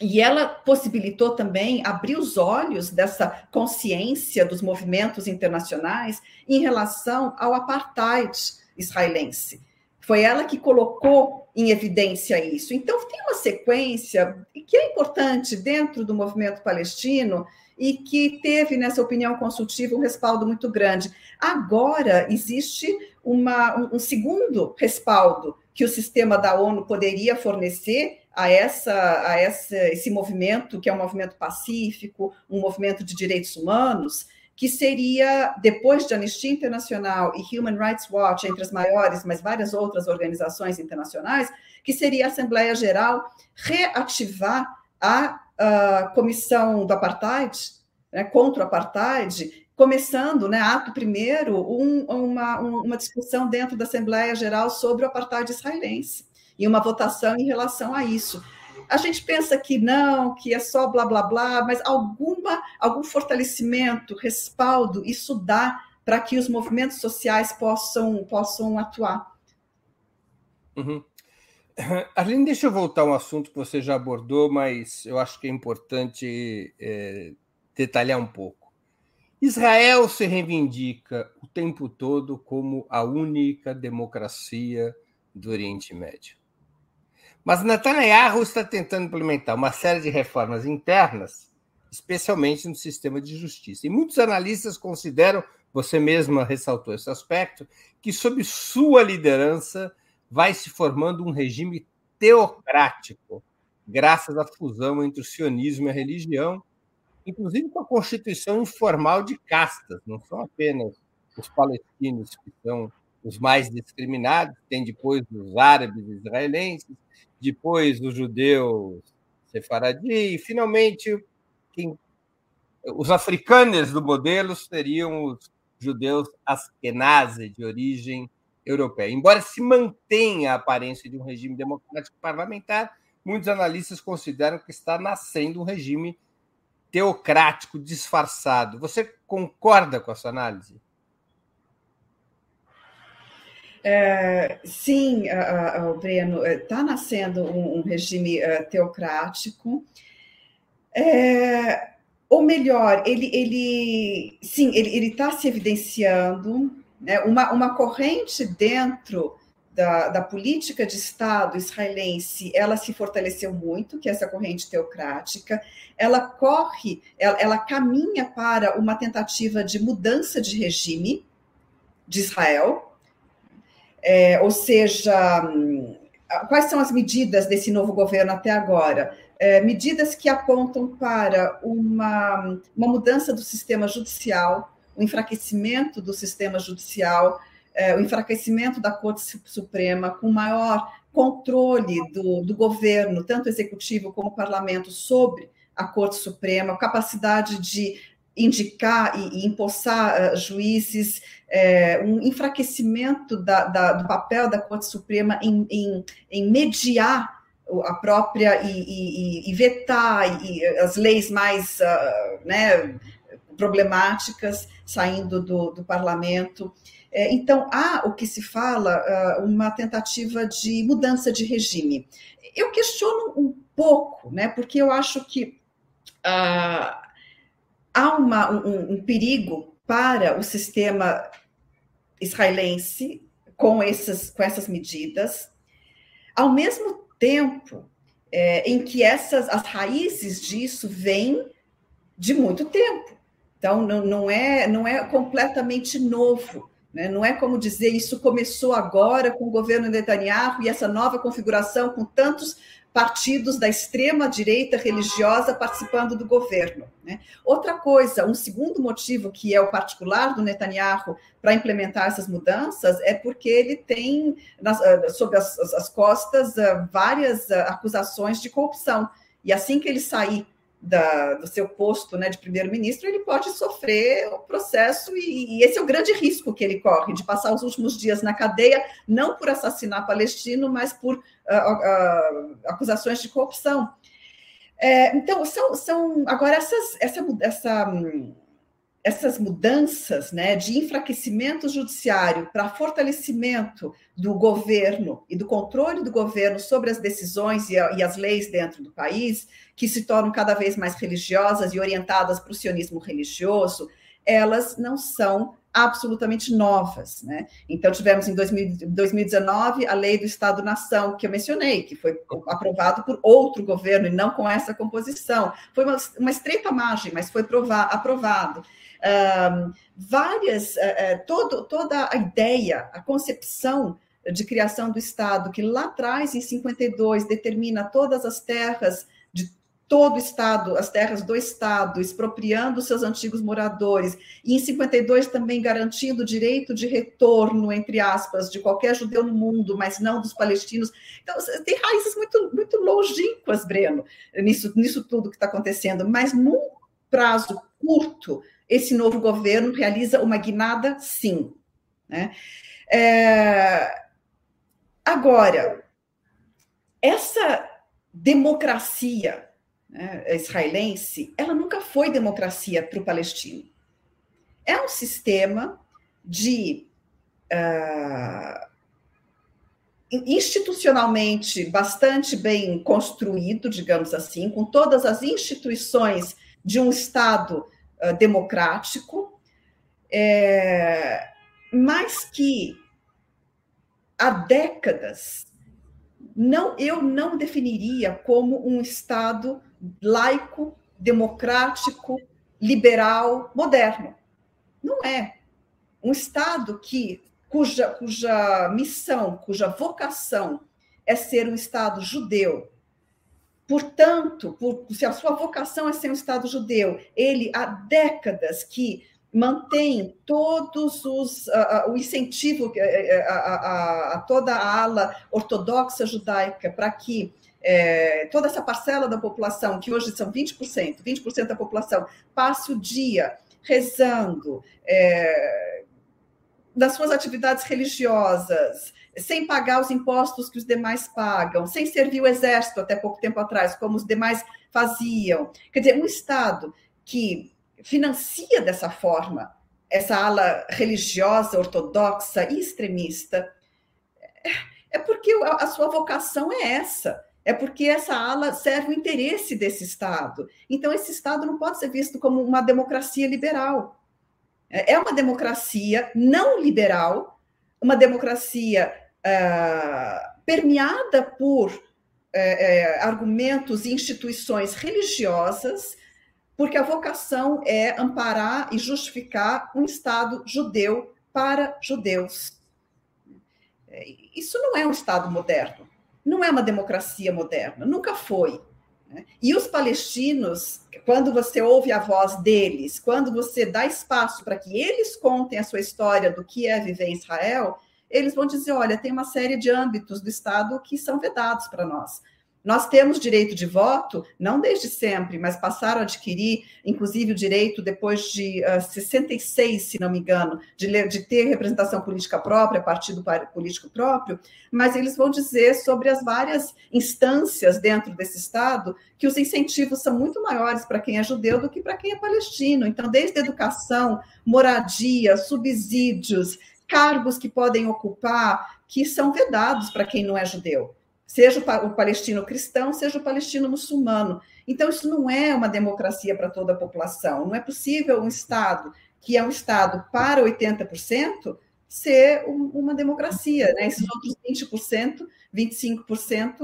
[SPEAKER 2] e ela possibilitou também abrir os olhos dessa consciência dos movimentos internacionais em relação ao apartheid israelense. Foi ela que colocou em evidência isso. Então, tem uma sequência que é importante dentro do movimento palestino e que teve nessa opinião consultiva um respaldo muito grande. Agora existe uma, um segundo respaldo que o sistema da ONU poderia fornecer a, essa, a essa, esse movimento, que é um movimento pacífico, um movimento de direitos humanos, que seria, depois de Anistia Internacional e Human Rights Watch, entre as maiores, mas várias outras organizações internacionais, que seria a Assembleia Geral reativar a uh, comissão do apartheid, né, contra o apartheid, começando, né, ato primeiro, um, uma, uma discussão dentro da Assembleia Geral sobre o apartheid israelense e uma votação em relação a isso. A gente pensa que não, que é só blá blá blá, mas alguma, algum fortalecimento, respaldo, isso dá para que os movimentos sociais possam, possam atuar.
[SPEAKER 1] Uhum. Arlene, deixa eu voltar a um assunto que você já abordou, mas eu acho que é importante é, detalhar um pouco. Israel se reivindica o tempo todo como a única democracia do Oriente Médio. Mas Netanyahu está tentando implementar uma série de reformas internas, especialmente no sistema de justiça. E muitos analistas consideram, você mesma ressaltou esse aspecto, que sob sua liderança vai se formando um regime teocrático, graças à fusão entre o sionismo e a religião, inclusive com a constituição informal de castas, não são apenas os palestinos que são os mais discriminados, tem depois os árabes israelenses, depois os judeus sefaradi, e finalmente quem, os africanos do modelo seriam os judeus askenazi, de origem europeia. Embora se mantenha a aparência de um regime democrático parlamentar, muitos analistas consideram que está nascendo um regime teocrático disfarçado. Você concorda com essa análise?
[SPEAKER 2] É, sim, uh, uh, Breno, está nascendo um, um regime uh, teocrático. É, ou melhor, ele, ele sim, ele está se evidenciando né, uma, uma corrente dentro da, da, política de Estado israelense, ela se fortaleceu muito, que é essa corrente teocrática, ela corre, ela, ela caminha para uma tentativa de mudança de regime de Israel, é, ou seja, quais são as medidas desse novo governo até agora? É, medidas que apontam para uma, uma mudança do sistema judicial, o enfraquecimento do sistema judicial, é, o enfraquecimento da Corte Suprema, com maior controle do, do governo, tanto executivo como parlamento, sobre a Corte Suprema, capacidade de indicar e, e empossar uh, juízes, é, um enfraquecimento da, da, do papel da Corte Suprema em, em, em mediar a própria e, e, e vetar as leis mais uh, né, problemáticas saindo do, do parlamento. É, então, há o que se fala, uh, uma tentativa de mudança de regime. Eu questiono um pouco, né, porque eu acho que uh, há uma, um, um perigo para o sistema israelense com, essas, com essas medidas, ao mesmo tempo é, em que essas as raízes disso vêm de muito tempo. Então, não, não, é, não é completamente novo. Né? Não é como dizer isso começou agora com o governo Netanyahu e essa nova configuração com tantos partidos da extrema direita religiosa participando do governo. Né? Outra coisa, um segundo motivo que é o particular do Netanyahu para implementar essas mudanças é porque ele tem nas, ah, as, as costas ah, várias ah, acusações de corrupção. E assim que ele sair da, do seu posto né, de primeiro-ministro, ele pode sofrer o processo, e, e, esse é o grande risco que ele corre, de passar os últimos dias na cadeia, não por assassinar palestino, mas por uh, uh, acusações de corrupção. É, então, são, são agora essas, essa, essa, essas mudanças né, de enfraquecimento judiciário para fortalecimento do governo e do controle do governo sobre as decisões e, a, e as leis dentro do país, que se tornam cada vez mais religiosas e orientadas para o sionismo religioso, elas não são absolutamente novas. Né? Então, tivemos em 2000, 2019 a lei do Estado-nação, que eu mencionei, que foi aprovado por outro governo e não com essa composição. Foi uma, uma estreita margem, mas foi aprovado. Um, várias, uh, todo, toda a ideia, a concepção de criação do Estado, que lá atrás, em 52, determina todas as terras todo o Estado, as terras do Estado, expropriando seus antigos moradores, e em 52 também garantindo o direito de retorno, entre aspas, de qualquer judeu no mundo, mas não dos palestinos. Então, tem raízes muito, muito longínquas, Breno, nisso, nisso tudo que está acontecendo, mas num prazo curto, esse novo governo realiza uma guinada, sim. Né? É... Agora, essa democracia né, israelense, ela nunca foi democracia para o palestino. É um sistema de uh, institucionalmente bastante bem construído, digamos assim, com todas as instituições de um Estado uh, democrático, é, mas que há décadas não, eu não definiria como um Estado laico, democrático, liberal, moderno. Não é. Um Estado que, cuja, cuja missão, cuja vocação é ser um Estado judeu. Portanto, por, se a sua vocação é ser um Estado judeu, ele há décadas que mantém todos os uh, o incentivo a, a, a, toda a ala ortodoxa judaica para que é, toda essa parcela da população, que hoje são 20%, 20% da população, passe o dia rezando é, nas suas atividades religiosas, sem pagar os impostos que os demais pagam, sem servir o exército até pouco tempo atrás, como os demais faziam. Quer dizer, um Estado que financia dessa forma essa ala religiosa, ortodoxa e extremista, é porque a sua vocação é essa é porque essa ala serve o interesse desse Estado. Então, esse Estado não pode ser visto como uma democracia liberal. É, é uma democracia não liberal, uma democracia uh, permeada por uh, uh, argumentos e instituições religiosas, porque a vocação é amparar e justificar um Estado judeu para judeus. Isso não é um Estado moderno, não é uma democracia moderna, nunca foi. Né? E os palestinos, quando você ouve a voz deles, quando você dá espaço para que eles contem a sua história do que é viver em Israel, eles vão dizer: olha, tem uma série de âmbitos do Estado que são vedados para nós. Nós temos direito de voto, não desde sempre, mas passaram a adquirir, inclusive, o direito, depois de uh, ah, 66, se não me engano, de, de, ter representação política própria, partido político próprio, mas eles vão dizer sobre as várias instâncias dentro desse Estado que os incentivos são muito maiores para quem é judeu do que para quem é palestino. Então, desde educação, moradia, subsídios, cargos que podem ocupar, que são vedados para quem não é judeu seja o palestino cristão, seja o palestino muçulmano. Então, isso não é uma democracia para toda a população. Não é possível um Estado que é um Estado para 80% ser uma democracia. Né? Esses outros 20%, 25%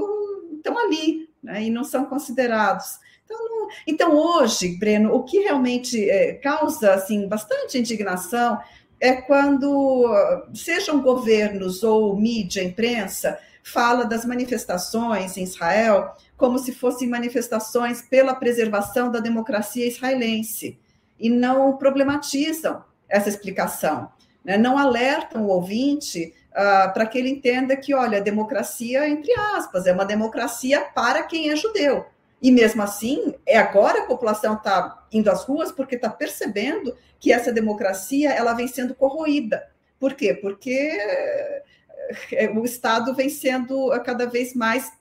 [SPEAKER 2] estão ali né? e não são considerados. Então, não... então, hoje, Breno, o que realmente é, causa assim, bastante indignação é quando, sejam governos ou mídia, imprensa, fala das manifestações em Israel como se fossem manifestações pela preservação da democracia israelense e não problematizam essa explicação, né? não alertam o ouvinte uh, para que ele entenda que, olha, democracia, entre aspas, é uma democracia para quem é judeu. E mesmo assim, é agora a população está indo às ruas porque está percebendo que essa democracia ela vem sendo corroída. Por quê? Porque o Estado vem sendo cada vez mais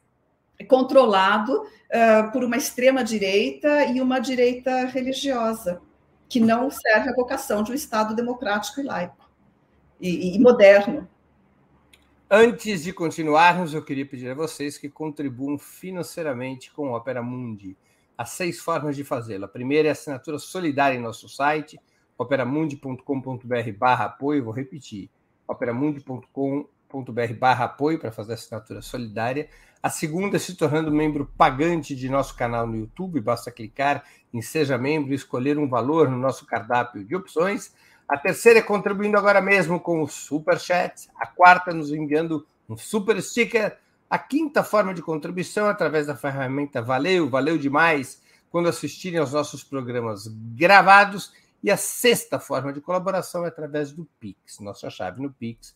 [SPEAKER 2] controlado uh, por uma extrema direita e uma direita religiosa, que não serve à vocação de um Estado democrático e laico e, e moderno.
[SPEAKER 1] Antes de continuarmos, eu queria pedir a vocês que contribuam financeiramente com o Opera Mundi. Há seis formas de fazê-lo. A primeira é a assinatura solidária em nosso site, operamundi.com.br barra apoio, vou repetir, operamundi.com.br apoia.br barra apoio para fazer assinatura solidária. A segunda é se tornando membro pagante de nosso canal no YouTube. Basta clicar em Seja Membro e escolher um valor no nosso cardápio de opções. A terceira é contribuindo agora mesmo com o Super Chat. A quarta, nos enviando um super sticker. A quinta forma de contribuição é através da ferramenta Valeu, valeu demais quando assistirem aos nossos programas gravados. E a sexta forma de colaboração é através do Pix. Nossa chave no Pix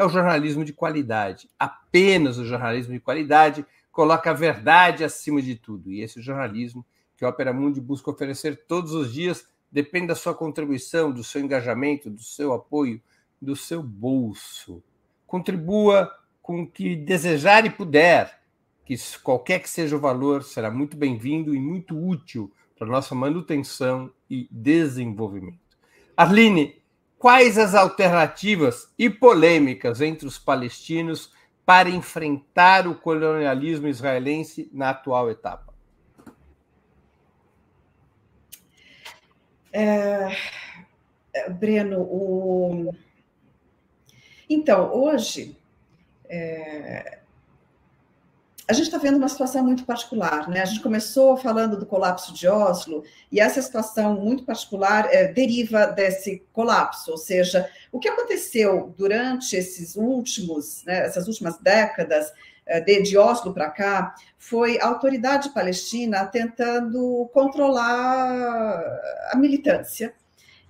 [SPEAKER 1] é o jornalismo de qualidade. Apenas o jornalismo de qualidade coloca a verdade acima de tudo. E esse jornalismo que o Opera Mundi busca oferecer todos os dias depende da sua contribuição, do seu engajamento, do seu apoio, do seu bolso. Contribua com o que desejar e puder, que qualquer que seja o valor será muito bem-vindo e muito útil para nossa manutenção e desenvolvimento. Arline, quais as alternativas e polêmicas entre os palestinos para enfrentar o colonialismo israelense na atual etapa?
[SPEAKER 2] É, Breno, o... então, hoje, é, a gente está vendo uma situação muito particular, né? A gente começou falando do colapso de Oslo, e essa situação muito particular é, deriva desse colapso, ou seja, o que aconteceu durante esses últimos, né, essas últimas décadas, é, de, de Oslo para cá, foi a autoridade palestina tentando controlar a militância.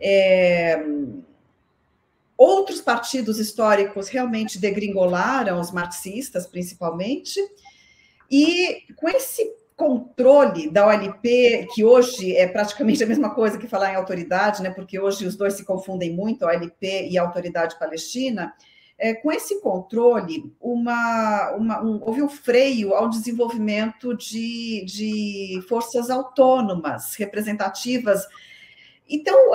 [SPEAKER 2] É, outros partidos históricos realmente degringolaram, os marxistas principalmente, e com esse controle da OLP, que hoje é praticamente a mesma coisa que falar em autoridade, né, porque hoje os dois se confundem muito, OLP e a autoridade palestina, é, com esse controle, uma, uma, um, houve um freio ao desenvolvimento de, de forças autônomas, representativas. Então,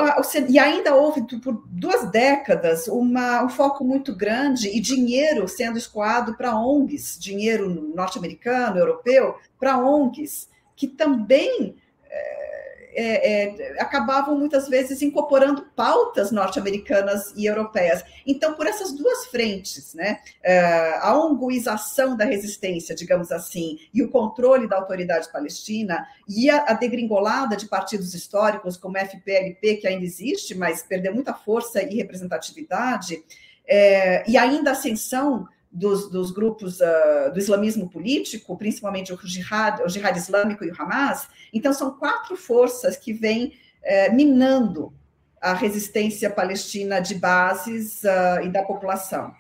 [SPEAKER 2] e ainda houve por duas décadas uma, um foco muito grande e dinheiro sendo escoado para ONGs, dinheiro norte-americano, europeu, para ONGs, que também é, é, acabavam muitas vezes incorporando pautas norte-americanas e europeias. Então, por essas duas frentes, né, é, a onguização da resistência, digamos assim, e o controle da autoridade palestina, e a, a degringolada de partidos históricos como FPLP, que ainda existe, mas perdeu muita força e representatividade, é, e ainda a ascensão dos, dos grupos uh, do islamismo político, principalmente o jihad, o jihad islâmico e o Hamas. Então, são quatro forças que vêm uh, minando a resistência palestina de bases uh, e da população.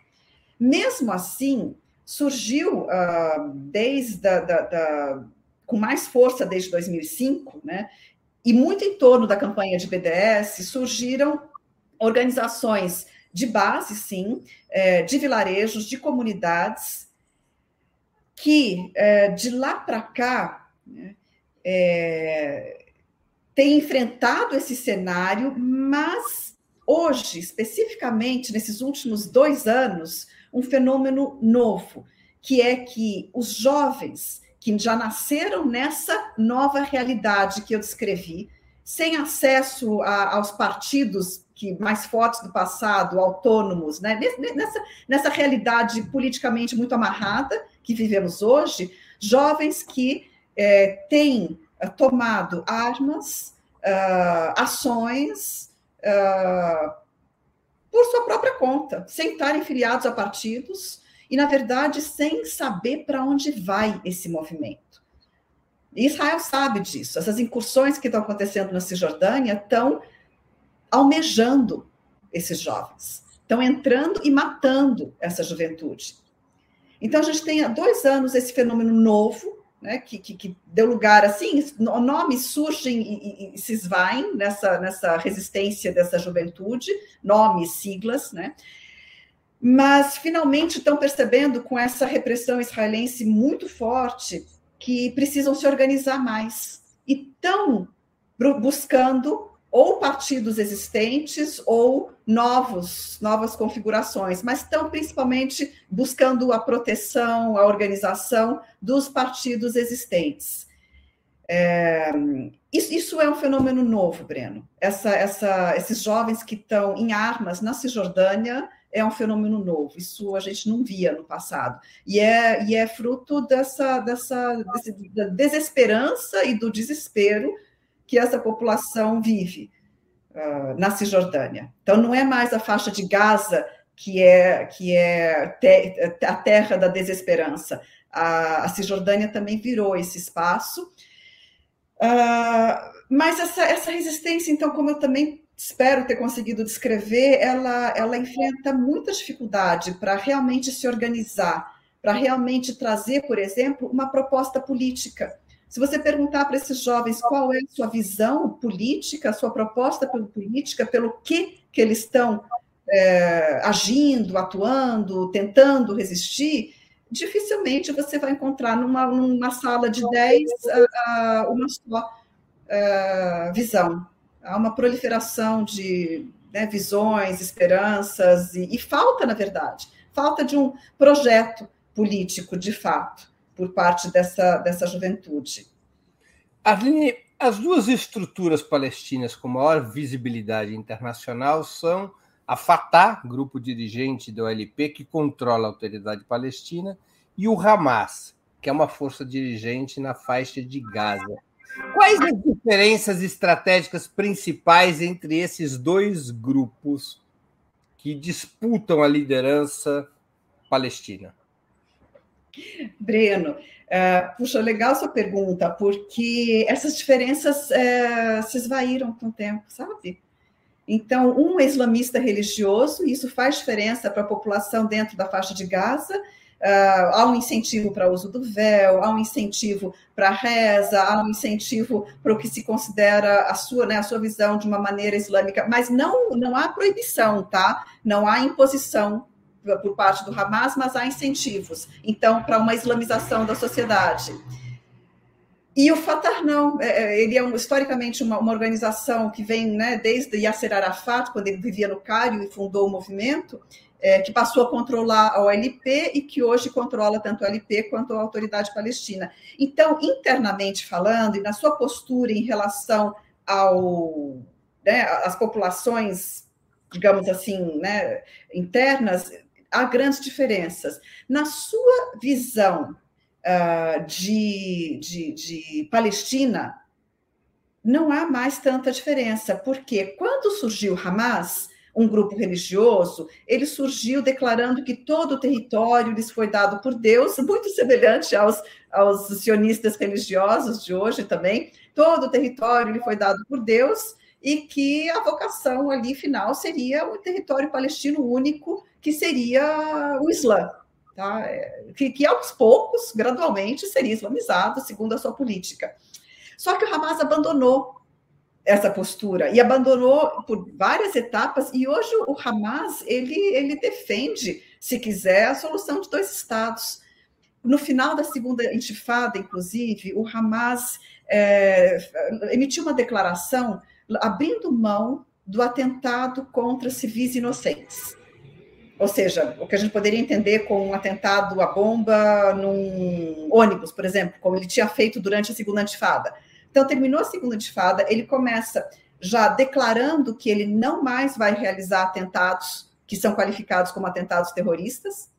[SPEAKER 2] Mesmo assim, surgiu ah, desde da, da, com mais força desde 2005, né? E muito em torno da campanha de BDS surgiram organizações de base, sim, é, de vilarejos, de comunidades, que é, de lá para cá né, é, tem enfrentado esse cenário, mas hoje, especificamente nesses últimos dois anos, um fenômeno novo, que é que os jovens que já nasceram nessa nova realidade que eu descrevi, sem acesso a, aos partidos que mais fortes do passado, autônomos, né? nessa, nessa realidade politicamente muito amarrada que vivemos hoje, jovens que é, têm uh, tomado armas, uh, ações uh, por sua própria conta, sem estarem filiados a partidos e, na verdade, sem saber para onde vai esse movimento. Israel sabe disso. Essas incursões que estão acontecendo na Cisjordânia estão almejando esses jovens, estão entrando e matando essa juventude. Então, a gente tem há dois anos esse fenômeno novo, né, que, que, que deu lugar assim, nomes surgem e, e, e, se esvaem nessa, nessa resistência dessa juventude, nomes, siglas, né? Mas finalmente estão percebendo com essa repressão israelense muito forte que precisam se organizar mais e estão buscando ou partidos existentes ou novos, novas configurações, mas estão principalmente buscando a proteção, a organização dos partidos existentes. É, isso, isso, é um fenômeno novo, Breno. Essa, essa, esses jovens que estão em armas na Cisjordânia é um fenômeno novo. Isso a gente não via no passado. E é, e é fruto dessa, dessa desse, da desesperança e do desespero que essa população vive uh, na Cisjordânia. Então, não é mais a faixa de Gaza que é, que é te, a terra da desesperança. A, a, Cisjordânia também virou esse espaço. Uh, mas essa, essa resistência, então, como eu também espero ter conseguido descrever, ela, ela enfrenta muita dificuldade para realmente se organizar, para realmente trazer, por exemplo, uma proposta política se você perguntar para esses jovens qual é a sua visão política, a sua proposta política, pelo que, que eles estão é, agindo, atuando, tentando resistir, dificilmente você vai encontrar numa, numa sala de 10 uh, uma só uh, visão. Há uma proliferação de né, visões, esperanças, e, e falta, na verdade, falta de um projeto político, de fato por parte dessa, dessa juventude.
[SPEAKER 1] Arline, as duas estruturas palestinas com maior visibilidade internacional são a Fatah, grupo dirigente da OLP que controla a autoridade palestina, e o Hamas, que é uma força dirigente na faixa de Gaza. Quais as diferenças estratégicas principais entre esses dois grupos que disputam a liderança palestina?
[SPEAKER 2] Breno, uh, puxa, legal sua pergunta, porque essas diferenças uh, se esvaíram com o tempo, sabe? Então, um é islamista religioso, e isso faz diferença para a população dentro da faixa de Gaza, Uh, há um incentivo para o uso do véu, há um incentivo para a reza, há um incentivo para o que se considera a sua, né, a sua visão de uma maneira islâmica, mas não, não há proibição, tá? Não há imposição por parte do Hamas, mas há incentivos, então, para uma islamização da sociedade. E o Fatah não, é, é, ele é um, historicamente uma, uma, organização que vem né, desde Yasser Arafat, quando ele vivia no Cairo e fundou o movimento, é, que passou a controlar a OLP e que hoje controla tanto a OLP quanto a Autoridade Palestina. Então, internamente falando, e na sua postura em relação ao, né, às populações, digamos assim, né, internas, há grandes diferenças. Na sua visão uh, de, de, de Palestina, não há mais tanta diferença, porque quando surgiu Hamas, um grupo religioso, ele surgiu declarando que todo o território lhes foi dado por Deus, muito semelhante aos, aos sionistas religiosos de hoje também. Todo o território lhe foi dado por Deus e que a vocação ali final seria o território palestino único, que seria o Islã tá? É, que, que aos poucos, gradualmente, seria islamizado, segundo a sua política. Só que o Hamas abandonou essa postura e abandonou por várias etapas e hoje o Hamas ele, ele defende, se quiser, a solução de dois estados. No final da segunda intifada, inclusive, o Hamas é, emitiu uma declaração abrindo mão do atentado contra civis inocentes. Ou seja, o que a gente poderia entender com um atentado à bomba num ônibus, por exemplo, como ele tinha feito durante a segunda antifada. Então, terminou a segunda antifada, ele começa já declarando que ele não mais vai realizar atentados que são qualificados como atentados terroristas,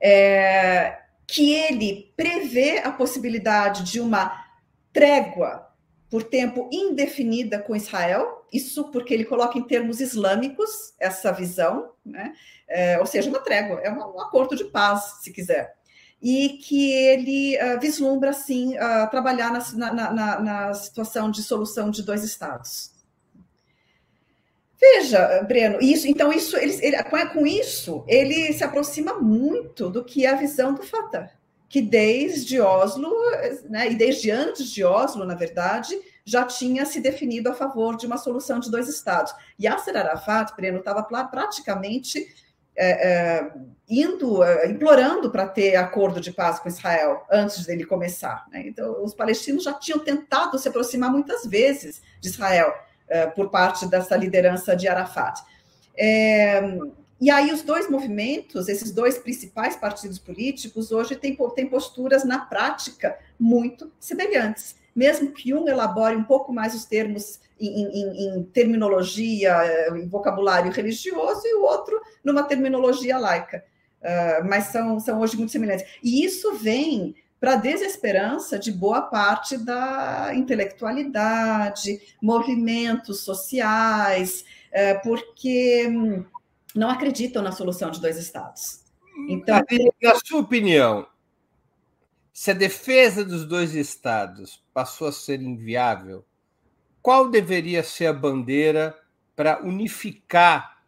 [SPEAKER 2] é, que ele prevê a possibilidade de uma trégua por tempo indefinida com Israel, isso porque ele coloca em termos islâmicos essa visão, né? É, ou seja, uma trégua, é um acordo de paz, se quiser. E que ele uh, vislumbra, assim, uh, trabalhar na, na, na, na, situação de solução de dois estados. Veja, Breno, isso, então isso, ele, ele, com isso, ele se aproxima muito do que é a visão do Fatah, que desde Oslo, né, e desde antes de Oslo, na verdade, já tinha se definido a favor de uma solução de dois estados. Yasser Arafat, Breno, estava praticamente é, é, indo, é, implorando para ter acordo de paz com Israel antes dele começar. Né? Então, os palestinos já tinham tentado se aproximar muitas vezes de Israel é, por parte dessa liderança de Arafat. É, e aí, os dois movimentos, esses dois principais partidos políticos, hoje têm, têm posturas na prática muito semelhantes mesmo que um elabore um pouco mais os termos em, em, em terminologia, eh, em vocabulário religioso, e o outro numa terminologia laica. Uh, mas são, são hoje muito semelhantes. E isso vem para a desesperança de boa parte da intelectualidade, movimentos sociais, uh, porque hum, não acreditam na solução de dois estados.
[SPEAKER 1] Então, na sua opinião, se a defesa dos dois estados passou a ser inviável, qual deveria ser a bandeira para unificar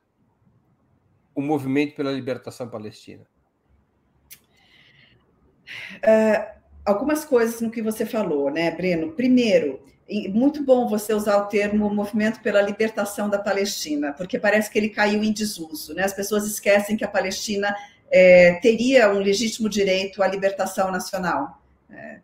[SPEAKER 1] o movimento pela libertação palestina?
[SPEAKER 2] Uh, algumas coisas no que você falou, né, Breno? Primeiro, muito bom você usar o termo movimento pela libertação da Palestina, porque parece que ele caiu em desuso, né? As pessoas esquecem que a Palestina é, teria um legítimo direito à libertação nacional. É,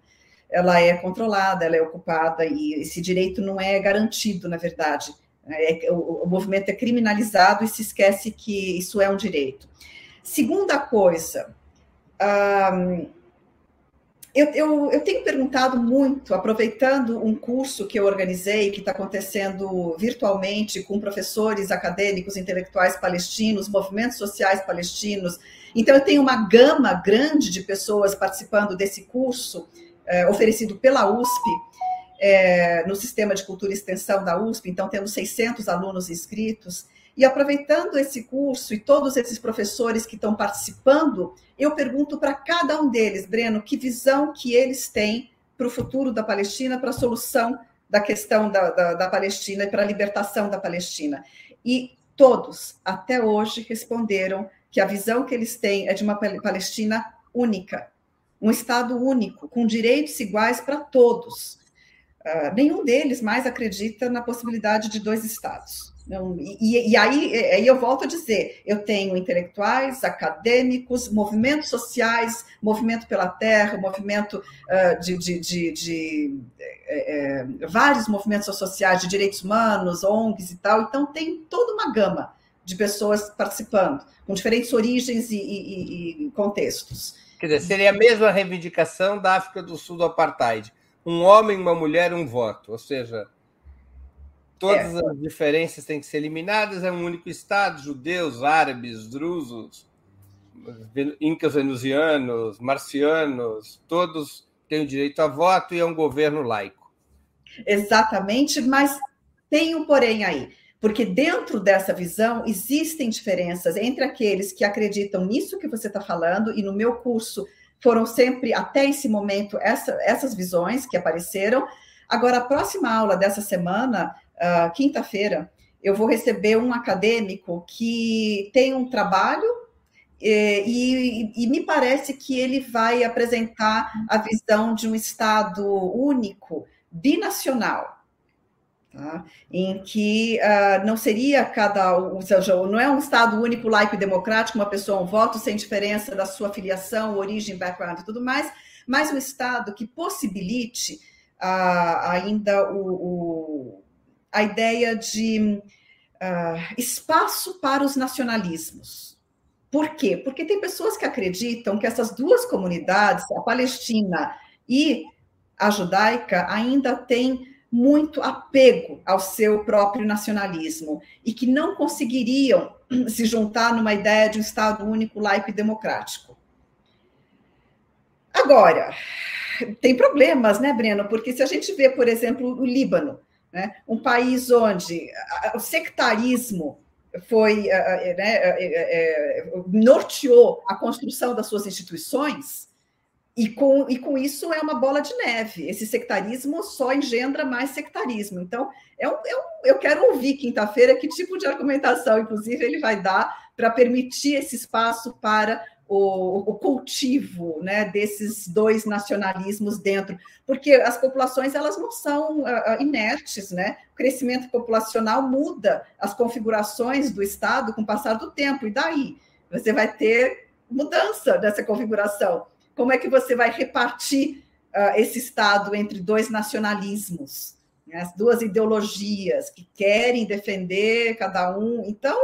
[SPEAKER 2] ela é controlada, ela é ocupada, e esse direito não é garantido, na verdade. É, o, o, movimento é criminalizado e se esquece que isso é um direito. Segunda coisa, um, eu, eu, eu, tenho perguntado muito, aproveitando um curso que eu organizei, que está acontecendo virtualmente com professores acadêmicos, intelectuais palestinos, movimentos sociais palestinos, então, eu tenho uma gama grande de pessoas participando desse curso é, oferecido pela USP, é, no Sistema de Cultura e Extensão da USP. Então, temos 600 alunos inscritos. E aproveitando esse curso e todos esses professores que estão participando, eu pergunto para cada um deles, Breno, que visão que eles têm para o futuro da Palestina, para a solução da questão da, da, da Palestina e para a libertação da Palestina. E todos, até hoje, responderam que a visão que eles têm é de uma Palestina única, um Estado único, com direitos iguais para todos. Uh, nenhum deles mais acredita na possibilidade de dois Estados. Não, e, e aí, aí eu volto a dizer: eu tenho intelectuais, acadêmicos, movimentos sociais, movimento pela terra, movimento uh, de, de, de, de é, é, vários movimentos sociais de direitos humanos, ONGs e tal. Então, tem toda uma gama de pessoas participando, com diferentes origens e, e, e contextos.
[SPEAKER 1] Quer dizer, seria a mesma reivindicação da África do Sul do apartheid: um homem, uma mulher, um voto. Ou seja, Todas é. as diferenças têm que ser eliminadas, é um único Estado, judeus, árabes, drusos, incas venusianos, marcianos, todos têm o direito a voto e é um governo laico.
[SPEAKER 2] Exatamente, mas tem um porém aí, porque dentro dessa visão existem diferenças entre aqueles que acreditam nisso que você está falando, e no meu curso foram sempre, até esse momento, essa, essas visões que apareceram. Agora, a próxima aula dessa semana uh, quinta-feira, eu vou receber um acadêmico que tem um trabalho e, e, e, me parece que ele vai apresentar a visão de um Estado único, binacional, tá? em que uh, não seria cada, ou seja, não é um Estado único, laico e democrático, uma pessoa um voto sem diferença da sua filiação, origem, background e tudo mais, mas um Estado que possibilite uh, ainda o, o a ideia de uh, espaço para os nacionalismos. Por quê? Porque tem pessoas que acreditam que essas duas comunidades, a palestina e a judaica, ainda têm muito apego ao seu próprio nacionalismo e que não conseguiriam se juntar numa ideia de um Estado único, laico e democrático. Agora, tem problemas, né, Breno? Porque se a gente vê, por exemplo, o Líbano, né? Um país onde o sectarismo foi né, é, é, norteou a construção das suas instituições, e com, e com isso é uma bola de neve. Esse sectarismo só engendra mais sectarismo. Então, é um, é um, eu quero ouvir quinta-feira que tipo de argumentação, inclusive, ele vai dar para permitir esse espaço para o, o, cultivo né, desses dois nacionalismos dentro, porque as populações elas não são uh, inertes, né? O crescimento populacional muda as configurações do Estado com o passar do tempo, e daí você vai ter mudança dessa configuração. Como é que você vai repartir uh, esse Estado entre dois nacionalismos, né? as duas ideologias que querem defender cada um? Então,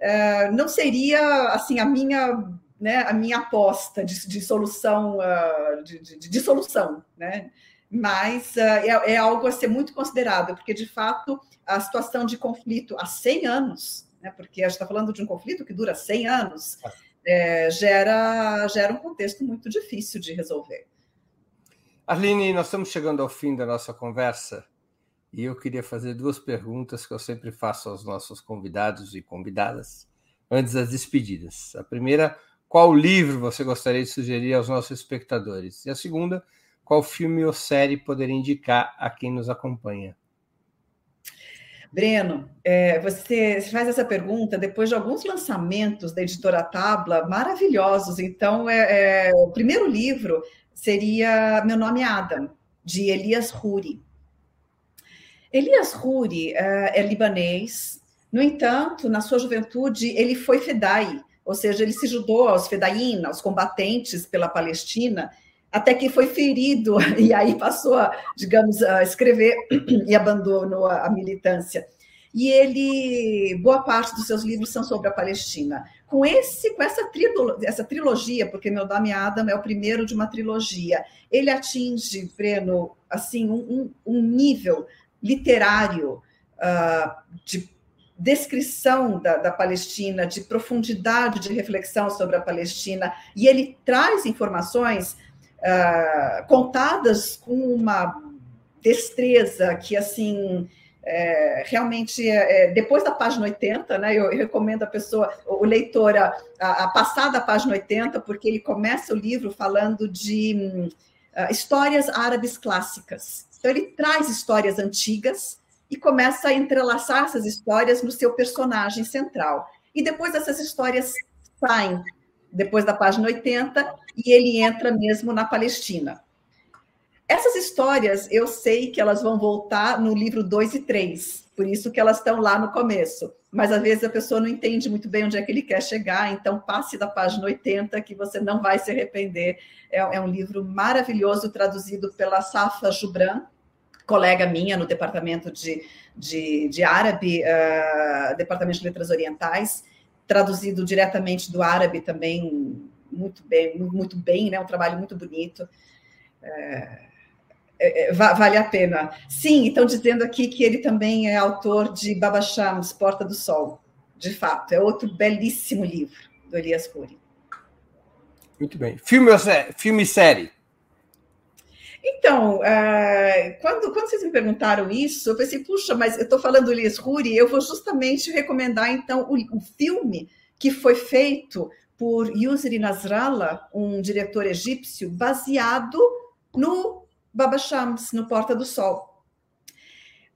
[SPEAKER 2] Uh, não seria assim a minha né, a minha aposta de, de solução, uh, de, de, de, solução, né? Mas uh, é, é, algo a ser muito considerado, porque de fato a situação de conflito há 100 anos, né, porque a gente está falando de um conflito que dura 100 anos, é, gera, gera um contexto muito difícil de resolver.
[SPEAKER 1] Arline, nós estamos chegando ao fim da nossa conversa e eu queria fazer duas perguntas que eu sempre faço aos nossos convidados e convidadas antes das despedidas. A primeira, qual livro você gostaria de sugerir aos nossos espectadores? E a segunda, qual filme ou série poderia indicar a quem nos acompanha?
[SPEAKER 2] Breno, é, você faz essa pergunta depois de alguns lançamentos da editora Tabla maravilhosos. Então, é, é, o primeiro livro seria Meu Nome é Adam, de Elias Ruri. Elias Ruri é, é libanês, no entanto, na sua juventude, ele foi fedai, ou seja, ele se ajudou aos fedaína, aos combatentes pela Palestina, até que foi ferido e aí passou a, digamos, a escrever e abandonou a, militância. E ele, boa parte dos seus livros são sobre a Palestina. Com esse, com essa, essa trilogia, porque meu nome Adam é o primeiro de uma trilogia, ele atinge, Breno, assim, um, um nível literário uh, de descrição da, da, Palestina, de profundidade de reflexão sobre a Palestina, e ele traz informações uh, contadas com uma destreza que, assim, é, realmente, é, é depois da página 80, né, eu, recomendo a pessoa, o leitor, a, a, passar da página 80, porque ele começa o livro falando de uh, histórias árabes clássicas. Então, ele traz histórias antigas, e começa a entrelaçar essas histórias no seu personagem central. E depois essas histórias saem depois da página 80 e ele entra mesmo na Palestina. Essas histórias eu sei que elas vão voltar no livro 2 e 3, Por isso que elas estão lá no começo. Mas às vezes a pessoa não entende muito bem onde é que ele quer chegar, então passe da página 80 que você não vai se arrepender. É, é um livro maravilhoso, traduzido pela Safa Jubran, colega minha no departamento de, de, de árabe, uh, departamento de letras orientais, traduzido diretamente do árabe também muito bem, muito bem, né? Um trabalho muito bonito. É, é, é vale a pena. Sim, estão dizendo aqui que ele também é autor de Baba Shams, Porta do Sol. De fato, é outro belíssimo livro do Elias Cury.
[SPEAKER 1] Muito bem. Filme, filme e série?
[SPEAKER 2] Então, uh, quando, quando vocês me perguntaram isso, eu pensei, puxa, mas eu estou falando do Elias Cury, eu vou justamente recomendar, então, o, o filme que foi feito por Yusri Nasrallah, um diretor egípcio, baseado no Baba Shams, no Porta do Sol.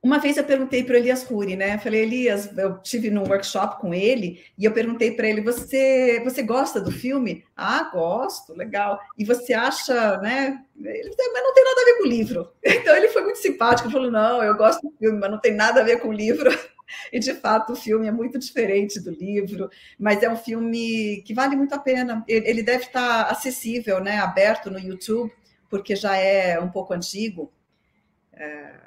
[SPEAKER 2] Uma vez eu perguntei para o Elias Ruri, né? Eu falei, Elias, eu tive num workshop com ele e eu perguntei para ele: você, você gosta do filme? Ah, gosto, legal. E você acha, né? Ele, mas não tem nada a ver com o livro. Então ele foi muito simpático, falou: não, eu gosto do filme, mas não tem nada a ver com o livro. E de fato o filme é muito diferente do livro, mas é um filme que vale muito a pena. Ele deve estar acessível, né? Aberto no YouTube, porque já é um pouco antigo. É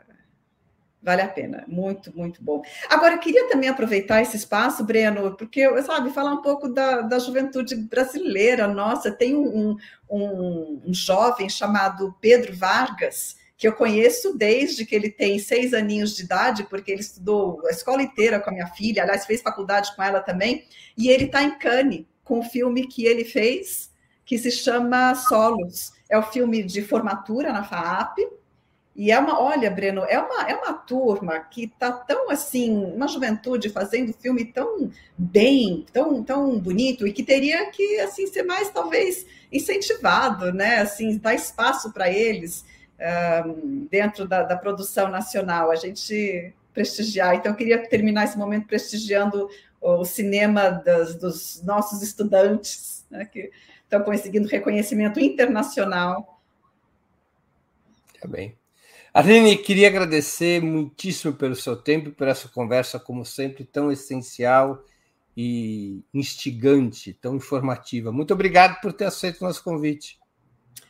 [SPEAKER 2] Vale a pena, muito, muito bom. Agora, eu queria também aproveitar esse espaço, Breno, porque, sabe, falar um pouco da, da juventude brasileira. Nossa, tem um, um, um jovem chamado Pedro Vargas, que eu conheço desde que ele tem seis aninhos de idade, porque ele estudou a escola inteira com a minha filha, aliás, fez faculdade com ela também, e ele está em Cannes com o filme que ele fez, que se chama Solos. É o filme de formatura na FAAP, e é uma, olha, Breno, é uma, é uma turma que está tão assim, uma juventude fazendo filme tão bem, tão, tão bonito, e que teria que assim ser mais talvez incentivado, né? Assim, dar espaço para eles um, dentro da, da, produção nacional, a gente prestigiar. Então, eu queria terminar esse momento prestigiando o cinema das, dos nossos estudantes, né, que estão conseguindo reconhecimento internacional.
[SPEAKER 1] Tá bem. Aline, queria agradecer muitíssimo pelo seu tempo e por essa conversa, como sempre, tão essencial e instigante, tão informativa. Muito obrigado por ter aceito o nosso convite.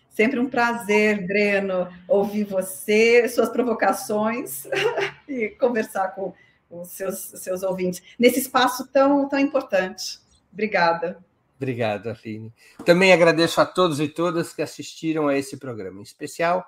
[SPEAKER 2] Sempre um prazer, Breno, ouvir você, suas provocações e conversar com os seus, seus ouvintes nesse espaço tão, tão importante. Obrigada.
[SPEAKER 1] Obrigado, Aline. Também agradeço a todos e todas que assistiram a esse programa, em especial